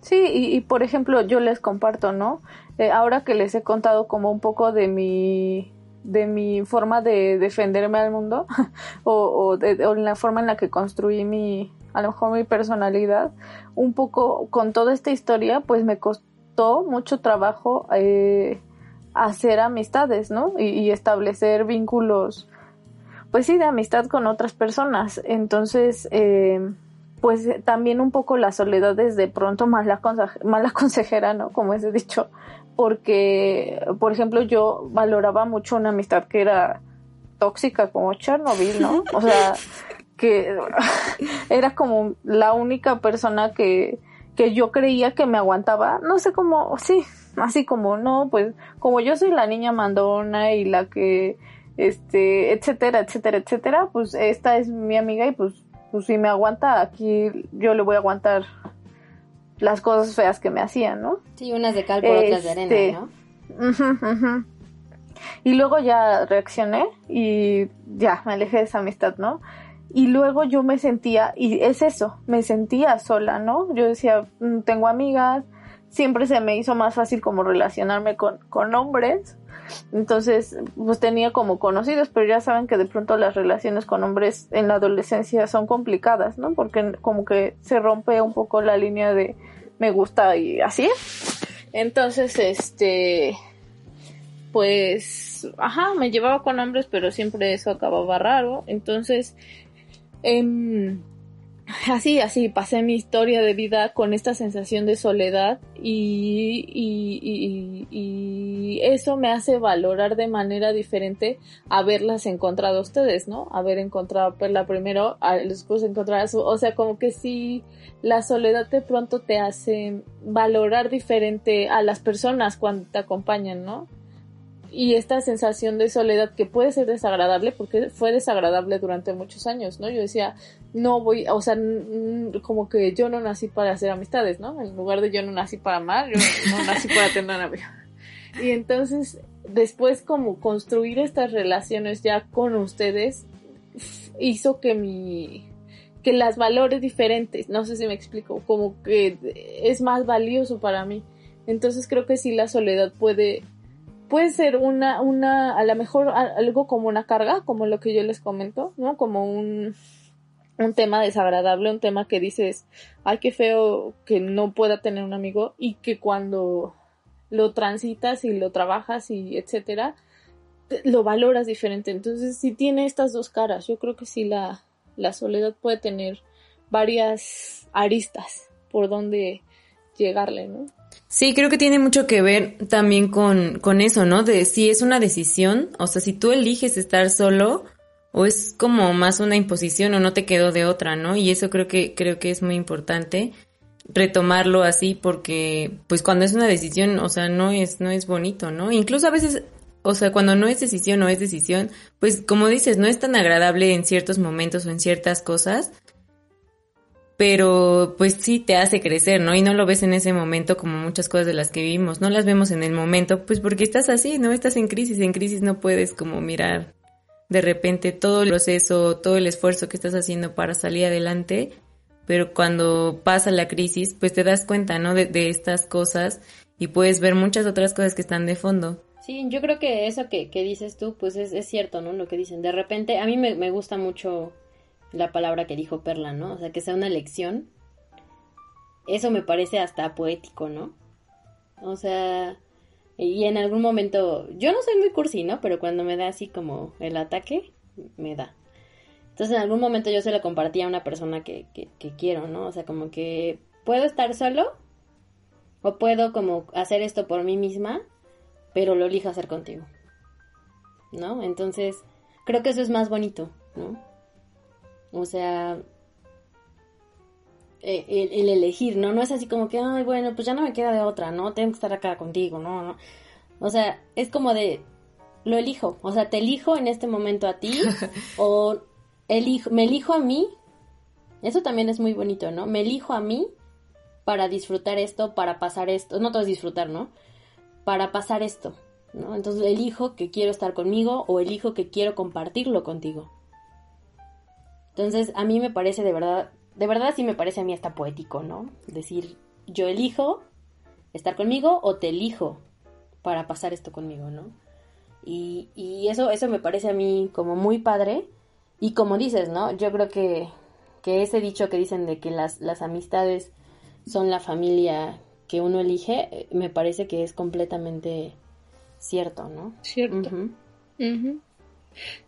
Sí, y, por ejemplo, yo les comparto, ¿no? Eh, ahora que les he contado como un poco de mi de mi forma de defenderme al mundo o, o, de, o la forma en la que construí mi, a lo mejor mi personalidad, un poco con toda esta historia, pues me costó mucho trabajo eh, hacer amistades, ¿no? Y, establecer vínculos, pues sí, de amistad con otras personas. Entonces, eh, pues también un poco la soledad es de pronto mala, mala consejera, ¿no? Como he dicho, porque, por ejemplo, yo valoraba mucho una amistad que era tóxica como Chernobyl, ¿no? O sea, que era como la única persona que, que yo creía que me aguantaba, no sé cómo, sí, así como, no, pues como yo soy la niña mandona y la que, este, etcétera, etcétera, etcétera, pues esta es mi amiga y pues, pues si me aguanta aquí, yo le voy a aguantar las cosas feas que me hacían, ¿no? Sí, unas de cal por otras de arena, este, ¿no? Y luego ya reaccioné y ya me alejé de esa amistad, ¿no? Y luego yo me sentía, y es eso, me sentía sola, ¿no? Yo decía, mm, tengo amigas, siempre se me hizo más fácil como relacionarme con, con hombres, Entonces, pues tenía como conocidos, pero ya saben que de pronto las relaciones con hombres en la adolescencia son complicadas, ¿no? Porque como que se rompe un poco la línea de me gusta y así. Entonces, este, pues, ajá, me llevaba con hombres, pero siempre eso acababa raro. Entonces, eh, así, así, pasé mi historia de vida con esta sensación de soledad y, y, y, eso me hace valorar de manera diferente haberlas encontrado a ustedes, ¿no? Haber encontrado a Perla primero, después encontrar a su, o sea, como que sí, la soledad de pronto te hace valorar diferente a las personas cuando te acompañan, ¿no? Y esta sensación de soledad que puede ser desagradable porque fue desagradable durante muchos años, ¿no? Yo decía, no voy, o sea, como que yo no nací para hacer amistades, ¿no? En lugar de yo no nací para amar, yo no nací para tener amigos. Y entonces, después como construir estas relaciones ya con ustedes hizo que mi que las valores diferentes, no sé si me explico, como que es más valioso para mí. Entonces creo que sí la soledad puede puede ser una, una, a lo mejor algo como una carga, como lo que yo les comento, ¿no? Como un, un tema desagradable, un tema que dices, ay, qué feo que no pueda tener un amigo y que cuando lo transitas y lo trabajas y etcétera, lo valoras diferente. Entonces, si tiene estas dos caras, yo creo que sí la, la soledad puede tener varias aristas por donde llegarle, ¿no? Sí, creo que tiene mucho que ver también con, con eso, ¿no? De si es una decisión, o sea, si tú eliges estar solo, o es como más una imposición o no te quedó de otra, ¿no? Y eso creo que, creo que es muy importante retomarlo así porque, pues cuando es una decisión, o sea, no es, no es bonito, ¿no? Incluso a veces, o sea, cuando no es decisión o es decisión, pues como dices, no es tan agradable en ciertos momentos o en ciertas cosas, pero pues sí te hace crecer, ¿no? Y no lo ves en ese momento como muchas cosas de las que vivimos, no las vemos en el momento, pues porque estás así, ¿no? Estás en crisis, en crisis no puedes como mirar de repente todo el proceso, todo el esfuerzo que estás haciendo para salir adelante, pero cuando pasa la crisis, pues te das cuenta, ¿no? De, de estas cosas y puedes ver muchas otras cosas que están de fondo. Sí, yo creo que eso que, que dices tú, pues es, es, cierto, ¿no? Lo que dicen. De repente, a mí me, me gusta mucho la palabra que dijo Perla, ¿no? O sea, que sea una lección. Eso me parece hasta poético, ¿no? O sea, y en algún momento, yo no soy muy cursi, ¿no? Pero cuando me da así como el ataque, me da. Entonces en algún momento yo se lo compartí a una persona que, que, que quiero, ¿no? O sea, como que puedo estar solo o puedo como hacer esto por mí misma, pero lo elijo hacer contigo. ¿No? Entonces, creo que eso es más bonito, ¿no? O sea, eh, el, elegir, ¿no? No es así como que, ay, bueno, pues ya no me queda de otra, ¿no? Tengo que estar acá contigo, ¿no? ¿no? O sea, es como de, lo elijo, o sea, te elijo en este momento a ti o elijo, me elijo a mí. Eso también es muy bonito, ¿no? Me elijo a mí para disfrutar esto, para pasar esto, no todo es disfrutar, ¿no? Para pasar esto, ¿no? Entonces elijo que quiero estar conmigo o elijo que quiero compartirlo contigo. Entonces, a mí me parece de verdad, de verdad sí me parece a mí hasta poético, ¿no? Decir, yo elijo estar conmigo o te elijo para pasar esto conmigo, ¿no? Y, y eso, eso me parece a mí como muy padre. Y como dices, ¿no? Yo creo que, que ese dicho que dicen de que las, las amistades son la familia que uno elige, eh, me parece que es completamente cierto, ¿no? Cierto.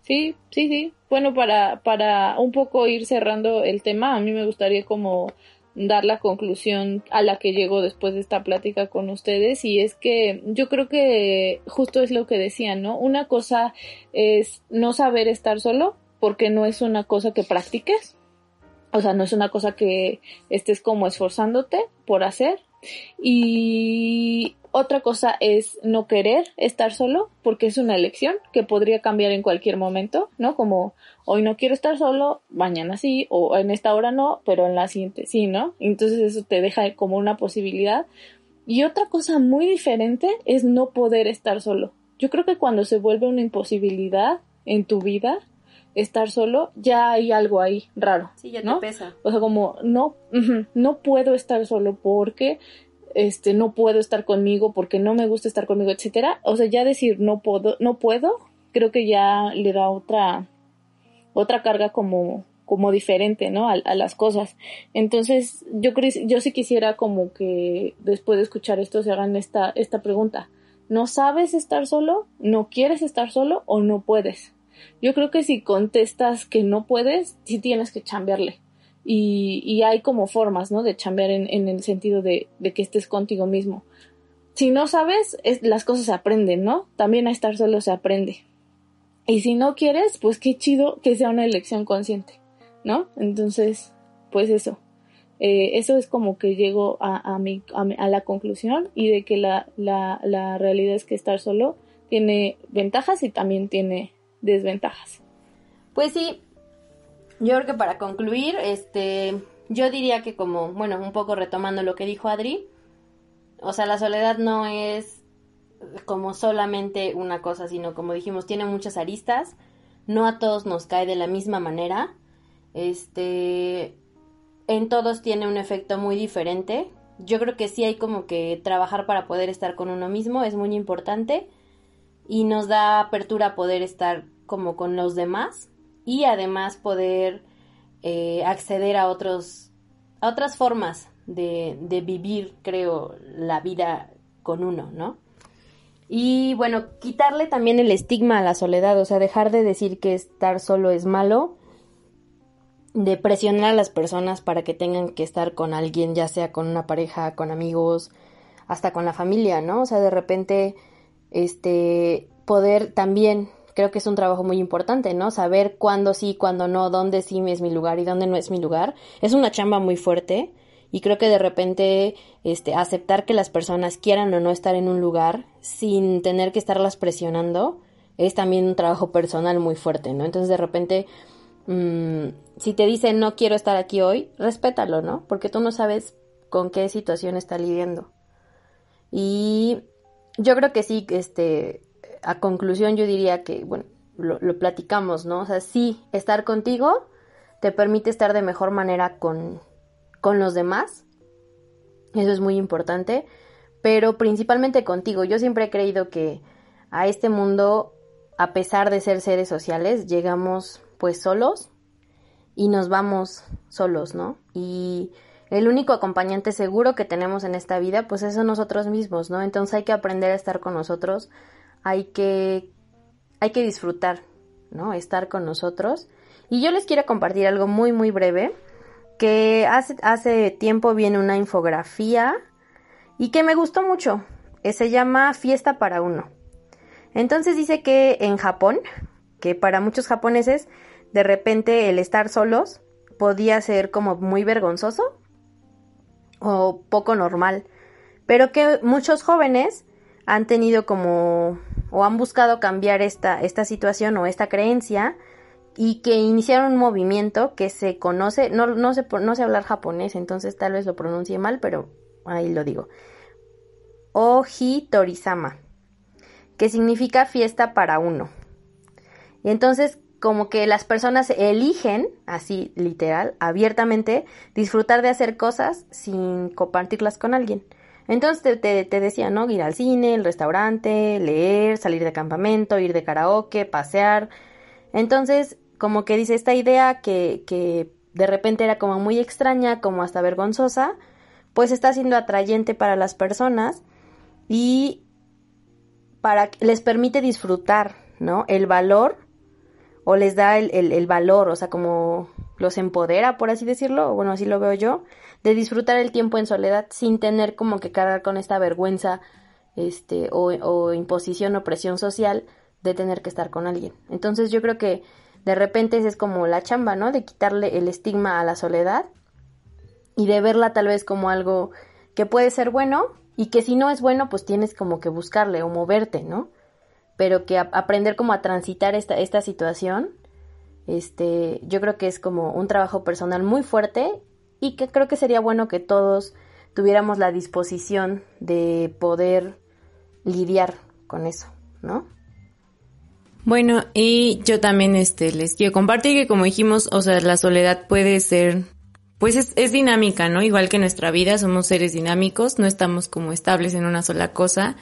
Sí, sí, sí. Bueno, para, para un poco ir cerrando el tema, a mí me gustaría como dar la conclusión a la que llego después de esta plática con ustedes y es que yo creo que justo es lo que decían, ¿no? Una cosa es no saber estar solo porque no es una cosa que practiques, o sea, no es una cosa que estés como esforzándote por hacer y otra cosa es no querer estar solo, porque es una elección que podría cambiar en cualquier momento, ¿no? Como hoy no quiero estar solo, mañana sí, o en esta hora no, pero en la siguiente sí, ¿no? Entonces eso te deja como una posibilidad. Y otra cosa muy diferente es no poder estar solo. Yo creo que cuando se vuelve una imposibilidad en tu vida, estar solo, ya hay algo ahí raro. Sí, ya te pesa. O sea, como no, no puedo estar solo porque este, no puedo estar conmigo porque no me gusta estar conmigo, etcétera. O sea, ya decir no puedo, no puedo, creo que ya le da otra, otra carga como, como diferente, ¿no? A, las cosas. Entonces, yo creo, yo sí quisiera como que después de escuchar esto se hagan esta, esta pregunta. ¿No sabes estar solo? ¿No quieres estar solo o no puedes? Yo creo que si contestas que no puedes, sí tienes que chambearle. Y, y hay como formas, ¿no? De chambear en, en el sentido de, de, que estés contigo mismo. Si no sabes, es, las cosas se aprenden, ¿no? También a estar solo se aprende. Y si no quieres, pues qué chido que sea una elección consciente. ¿no? Entonces, pues eso. Eh, eso es como que llego a, a, mi, a, la conclusión y de que la, la, la realidad es que estar solo tiene ventajas y también tiene desventajas. Pues sí, yo creo que para concluir, este, yo diría que como, bueno, un poco retomando lo que dijo Adri, o sea, la soledad no es como solamente una cosa, sino como dijimos, tiene muchas aristas, no a todos nos cae de la misma manera, este, en todos tiene un efecto muy diferente. Yo creo que sí hay como que trabajar para poder estar con uno mismo, es muy importante y nos da apertura a poder estar como con los demás y además poder eh, acceder a otros a otras formas de, de vivir, creo, la vida con uno, ¿no? Y bueno, quitarle también el estigma a la soledad, o sea, dejar de decir que estar solo es malo de presionar a las personas para que tengan que estar con alguien, ya sea con una pareja, con amigos, hasta con la familia, ¿no? O sea, de repente, este, poder también, creo que es un trabajo muy importante, ¿no? Saber cuándo sí, cuándo no, dónde sí es mi lugar y dónde no es mi lugar. Es una chamba muy fuerte y creo que de repente, este, aceptar que las personas quieran o no estar en un lugar sin tener que estarlas presionando es también un trabajo personal muy fuerte, ¿no? Entonces, de repente, mmm, si te dicen no quiero estar aquí hoy, respétalo, ¿no? Porque tú no sabes con qué situación está lidiando. Y yo creo que sí, este, a conclusión yo diría que, bueno, lo, lo, platicamos, ¿no? O sea, sí, estar contigo te permite estar de mejor manera con, con los demás. Eso es muy importante. Pero principalmente contigo. Yo siempre he creído que a este mundo, a pesar de ser seres sociales, llegamos pues solos y nos vamos solos, ¿no? Y el único acompañante seguro que tenemos en esta vida, pues es nosotros mismos, ¿no? Entonces hay que aprender a estar con nosotros, hay que, hay que disfrutar, ¿no? Estar con nosotros. Y yo les quiero compartir algo muy, muy breve, que hace, hace tiempo viene una infografía y que me gustó mucho. Se llama Fiesta para uno. Entonces dice que en Japón, que para muchos japoneses de repente el estar solos podía ser como muy vergonzoso o poco normal, pero que muchos jóvenes han tenido como o han buscado cambiar esta, esta situación o esta creencia y que iniciaron un movimiento que se conoce, no, no, sé, no sé hablar japonés, entonces tal vez lo pronuncie mal, pero ahí lo digo. Oji Torisama, que significa fiesta para uno. Y entonces como que las personas eligen, así literal, abiertamente, disfrutar de hacer cosas sin compartirlas con alguien. Entonces te, te, decía, ¿no? Ir al cine, el restaurante, leer, salir de campamento, ir de karaoke, pasear. Entonces, como que dice esta idea que, que de repente era como muy extraña, como hasta vergonzosa, pues está siendo atrayente para las personas y para les permite disfrutar, ¿no? El valor o les da el, el, valor, o sea, como los empodera, por así decirlo, bueno, así lo veo yo, de disfrutar el tiempo en soledad sin tener como que cargar con esta vergüenza, este, o, o imposición o presión social de tener que estar con alguien. Entonces yo creo que de repente esa es como la chamba, ¿no? De quitarle el estigma a la soledad y de verla tal vez como algo que puede ser bueno y que si no es bueno, pues tienes como que buscarle o moverte, ¿no? pero que aprender como a transitar esta, esta situación, este, yo creo que es como un trabajo personal muy fuerte y que creo que sería bueno que todos tuviéramos la disposición de poder lidiar con eso, ¿no? Bueno, y yo también este les quiero compartir que como dijimos, o sea, la soledad puede ser pues es, es dinámica, ¿no? Igual que nuestra vida, somos seres dinámicos, no estamos como estables en una sola cosa.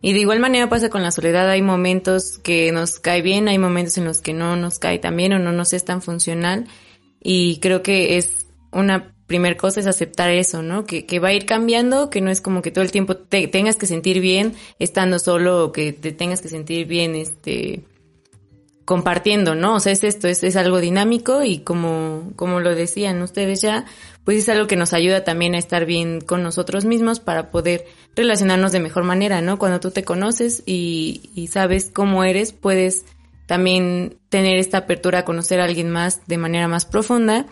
Y de igual manera pasa con la soledad, hay momentos que nos cae bien, hay momentos en los que no nos cae tan bien o no nos es tan funcional. Y creo que es una primer cosa es aceptar eso, ¿no? Que, que va a ir cambiando, que no es como que todo el tiempo te tengas que sentir bien estando solo o que te tengas que sentir bien, este, compartiendo, ¿no? O sea, es esto, es, es algo dinámico y como, como lo decían ustedes ya, pues es algo que nos ayuda también a estar bien con nosotros mismos para poder relacionarnos de mejor manera, ¿no? Cuando tú te conoces y, y sabes cómo eres, puedes también tener esta apertura a conocer a alguien más de manera más profunda.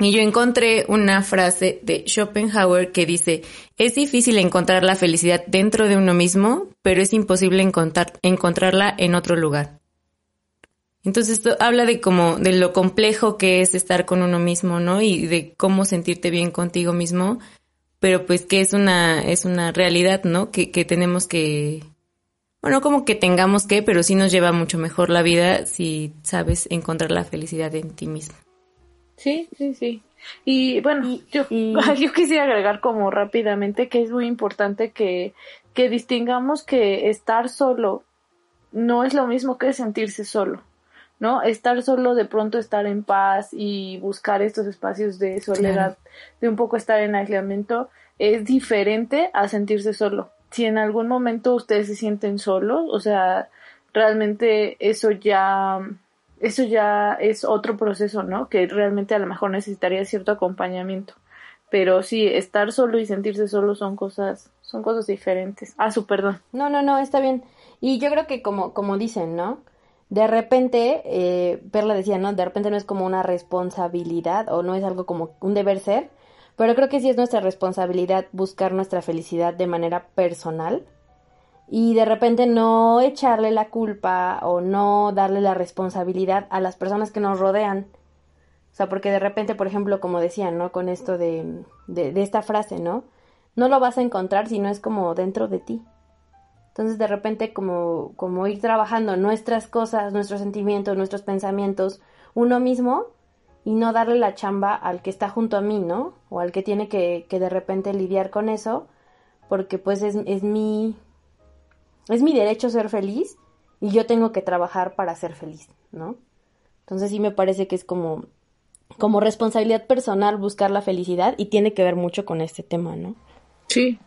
Y yo encontré una frase de Schopenhauer que dice, es difícil encontrar la felicidad dentro de uno mismo, pero es imposible encontrar, encontrarla en otro lugar. Entonces esto habla de como de lo complejo que es estar con uno mismo, ¿no? Y de cómo sentirte bien contigo mismo, pero pues que es una es una realidad, ¿no? Que, que tenemos que bueno, como que tengamos que, pero sí nos lleva mucho mejor la vida si sabes encontrar la felicidad en ti mismo. Sí, sí, sí. Y bueno, yo, yo quisiera agregar como rápidamente que es muy importante que, que distingamos que estar solo no es lo mismo que sentirse solo. ¿no? Estar solo, de pronto estar en paz y buscar estos espacios de soledad, de un poco estar en aislamiento, es diferente a sentirse solo. Si en algún momento ustedes se sienten solos, o sea, realmente eso ya, eso ya es otro proceso, ¿no? Que realmente a lo mejor necesitaría cierto acompañamiento. Pero sí, estar solo y sentirse solo son cosas, son cosas diferentes. Ah, su perdón. No, no, no, está bien. Y yo creo que como, como dicen, ¿no? de repente, eh, Perla decía, ¿no? De repente no es como una responsabilidad o no es algo como un deber ser, pero creo que sí es nuestra responsabilidad buscar nuestra felicidad de manera personal y de repente no echarle la culpa o no darle la responsabilidad a las personas que nos rodean. O sea, porque de repente, por ejemplo, como decían, ¿no? Con esto de, de, de esta frase, ¿no? No lo vas a encontrar si no es como dentro de ti. Entonces de repente como, como ir trabajando nuestras cosas, nuestros sentimientos, nuestros pensamientos, uno mismo y no darle la chamba al que está junto a mí, ¿no? O al que tiene que, que de repente lidiar con eso, porque pues es, es mi, es mi derecho ser feliz y yo tengo que trabajar para ser feliz, ¿no? Entonces sí me parece que es como, como responsabilidad personal buscar la felicidad y tiene que ver mucho con este tema, ¿no? Sí,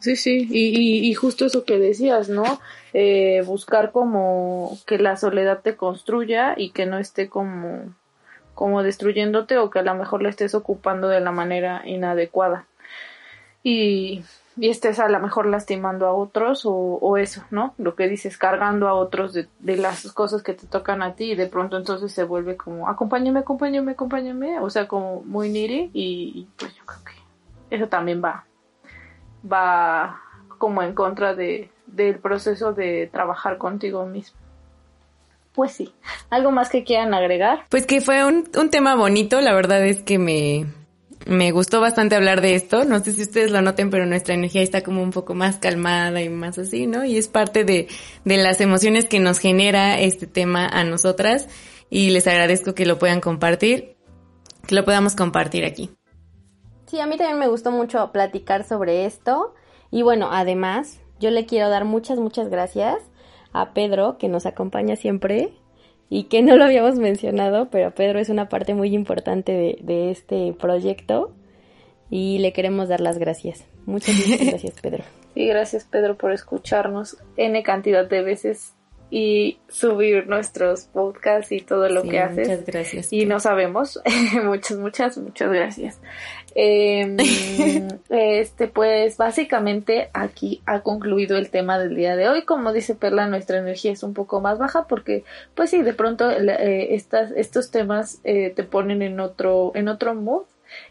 Sí, sí, y, y, justo eso que decías, ¿no? Eh, buscar como que la soledad te construya y que no esté como, como destruyéndote o que a lo mejor la estés ocupando de la manera inadecuada. Y, y estés a lo mejor lastimando a otros o, o eso, ¿no? Lo que dices, cargando a otros de, de, las cosas que te tocan a ti y de pronto entonces se vuelve como, acompáñame, acompáñame, acompáñame, o sea, como muy niri y, y pues yo creo que eso también va va como en contra de, del proceso de trabajar contigo mismo. Pues sí, ¿algo más que quieran agregar? Pues que fue un, un tema bonito, la verdad es que me, me gustó bastante hablar de esto. No sé si ustedes lo noten, pero nuestra energía está como un poco más calmada y más así, ¿no? Y es parte de, de las emociones que nos genera este tema a nosotras. Y les agradezco que lo puedan compartir, que lo podamos compartir aquí. Sí, a mí también me gustó mucho platicar sobre esto. Y bueno, además, yo le quiero dar muchas, muchas gracias a Pedro, que nos acompaña siempre y que no lo habíamos mencionado, pero Pedro es una parte muy importante de, de este proyecto y le queremos dar las gracias. Muchas, muchas gracias, Pedro. Sí, gracias, Pedro, por escucharnos N cantidad de veces y subir nuestros podcasts y todo lo Sí, que haces. muchas gracias. Y no sabemos. muchas, muchas, muchas gracias. Eh, este, pues básicamente aquí ha concluido el tema del día de hoy. Como dice Perla, nuestra energía es un poco más baja porque, pues sí, de pronto eh, estas, estos temas eh, te ponen en otro, en otro mood.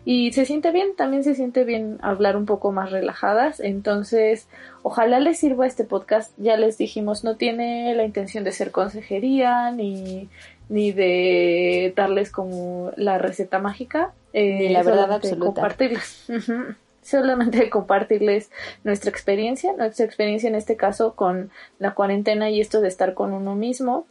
Y se siente bien, también se siente bien hablar un poco más relajadas, entonces ojalá les sirva este podcast, ya les dijimos, no tiene la intención de ser consejería ni, ni de darles como la receta mágica, eh, Ni la verdad solamente absoluta. compartirles. Ujú. Solamente compartirles nuestra experiencia, nuestra experiencia en este caso con la cuarentena y esto de estar con uno mismo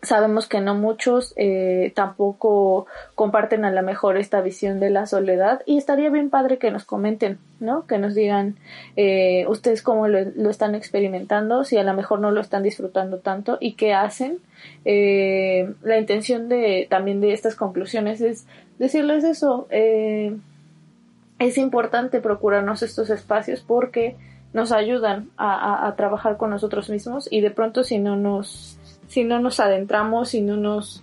Sabemos que no muchos eh, tampoco comparten a lo mejor esta visión de la soledad y estaría bien padre que nos comenten, ¿no? Que nos digan eh, ustedes cómo lo, están experimentando, si a lo mejor no lo están disfrutando tanto y qué hacen. Eh, la intención de también de estas conclusiones es decirles eso. es importante procurarnos estos espacios porque nos ayudan a, a trabajar con nosotros mismos y de pronto si no nos si no nos adentramos, si no nos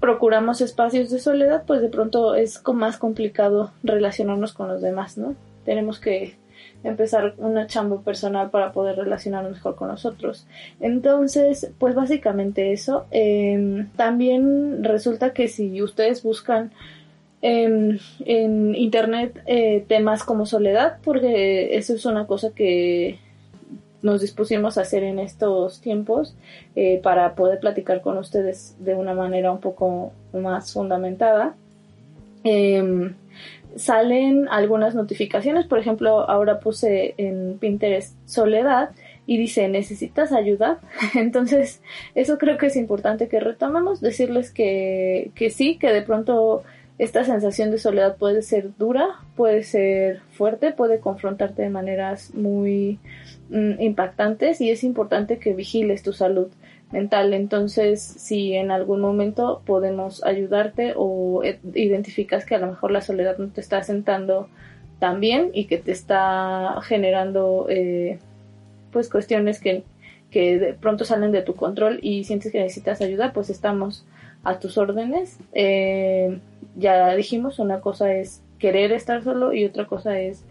procuramos espacios de soledad, pues de pronto es más complicado relacionarnos con los demás, ¿no? Tenemos que empezar una chamba personal para poder relacionarnos mejor con nosotros. Entonces, pues básicamente eso. Em, también resulta que si ustedes buscan en, en internet eh, temas como soledad, porque eso es una cosa que nos dispusimos a hacer en estos tiempos eh, para poder platicar con ustedes de una manera un poco más fundamentada. Em, salen algunas notificaciones, por ejemplo, ahora puse en Pinterest soledad y dice, ¿necesitas ayuda? Entonces, eso creo que es importante que retomemos, decirles que, que sí, que de pronto esta sensación de soledad puede ser dura, puede ser fuerte, puede confrontarte de maneras muy impactantes y es importante que vigiles tu salud mental. Entonces, si en algún momento podemos ayudarte o eh, identificas que a lo mejor la soledad no te está sentando tan bien y que te está generando eh, pues cuestiones que, que de pronto salen de tu control y sientes que necesitas ayuda, pues estamos a tus órdenes. Eh, ya dijimos, una cosa es querer estar solo y otra cosa es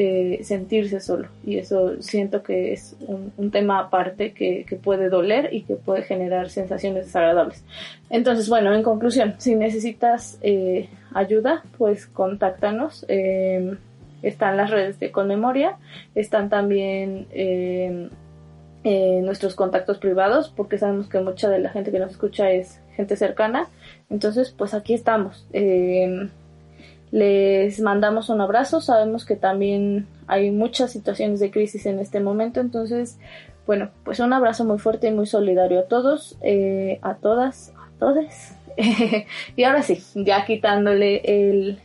eh, sentirse solo. Y eso siento que es un, tema aparte que, puede doler y que puede generar sensaciones desagradables. Entonces, bueno, en conclusión, si necesitas eh, ayuda, pues contáctanos. están las redes de Conmemoria, están también nuestros contactos privados, porque sabemos que mucha de la gente que nos escucha es gente cercana. Entonces, pues aquí estamos. Les mandamos un abrazo. Sabemos que también hay muchas situaciones de crisis en este momento. Entonces, bueno, pues un abrazo muy fuerte y muy solidario a todos, eh, a todas, a todos. y ahora sí, ya quitándole el,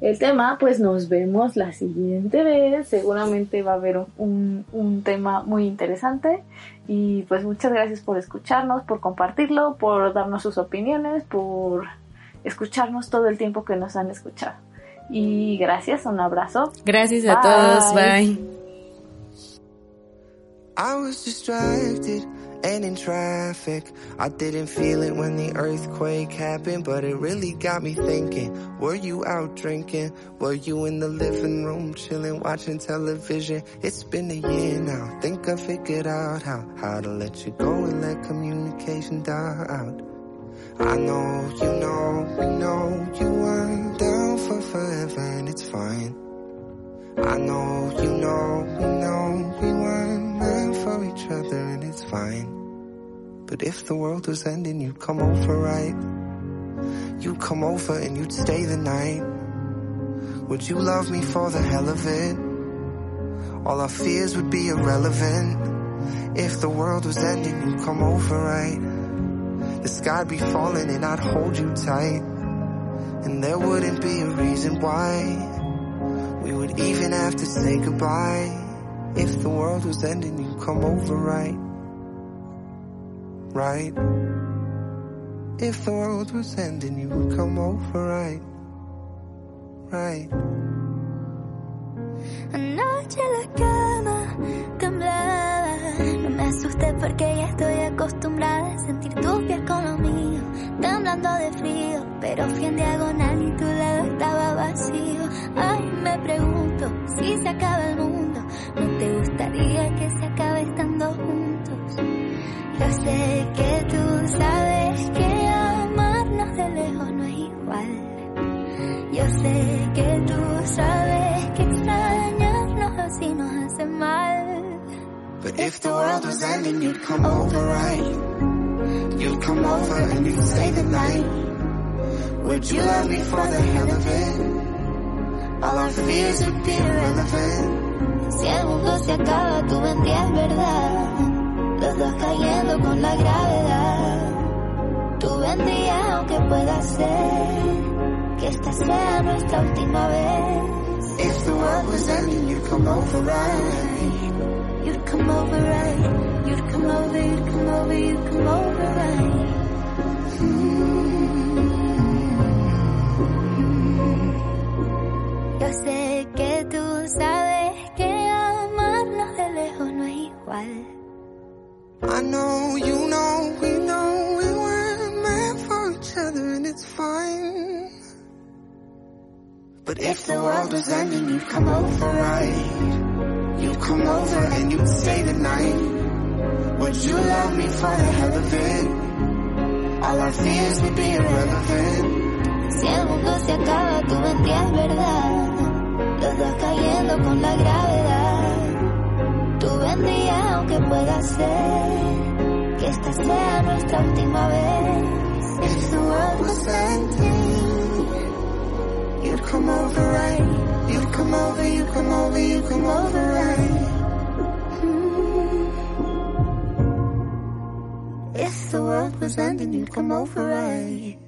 el tema, pues nos vemos la siguiente vez. Seguramente va a haber un, un, tema muy interesante. Y pues muchas gracias por escucharnos, por compartirlo, por darnos sus opiniones, por escucharnos todo el tiempo que nos han escuchado. Y gracias, un abrazo. Gracias a todos, bye. and in traffic. I didn't feel it when the earthquake happened, but it really got me thinking. Were you out drinking? Were you in the living room chilling, watching television? It's been a year now. Think I figured out how, how to let you go and let communication die out. I know, you know, we know you weren't down for forever and it's fine. I know, you know, we know we weren't meant for each other and it's fine. But if the world was ending, you'd come over, right? You'd come over and you'd stay the night. Would you love me for the hell of it? All our fears would be irrelevant. If the world was ending, you'd come over, right? The sky'd be falling and I'd hold you tight. And there wouldn't be a reason why we would even have to say goodbye. If the world was ending, you'd come over, right? right? If the world was ending, you would come over, right? Right. Anoche la cama temblaba. No me asusté porque ya estoy acostumbrada a sentir tu piel con lo mío, temblando de frío. Pero fui en diagonal y tu lado estaba vacío. Ay, me pregunto si se acaba el mundo. ¿No te gustaría que se acabe estando juntos? Yo sé que tú sabes que amarnos de lejos no es igual. Yo sé que tú sabes if the world was ending, you'd come over, right? You'd come over and you'd stay the night. Would you love me for the hell of it? All our fears would be irrelevant. Si el mundo se acaba, tú vendrías verdad los dos cayendo con la gravedad. vendría aunque pueda ser que esta sea nuestra última vez. If the world was ending, you'd come over right. Come over right. You'd come over, you'd come over, you'd come over right. Mm. Yo sé que tú sabes que de lejos no es igual. I know, you know, we know we weren't meant for each other and it's fine. But if the world was ending, you'd come over right. You'd come over and you'd stay the night. Would you love me for the hell of it? All our fears would be irrelevant. Si el mundo se acaba, tú vendrías, ¿verdad? Los dos cayendo con la gravedad. Tú vendrías aunque pueda ser que esta sea nuestra última vez. If the world was ending, you'd come over right. You'd come over, you come over, you come over right. Hmm. If the world was ending, you'd come over right.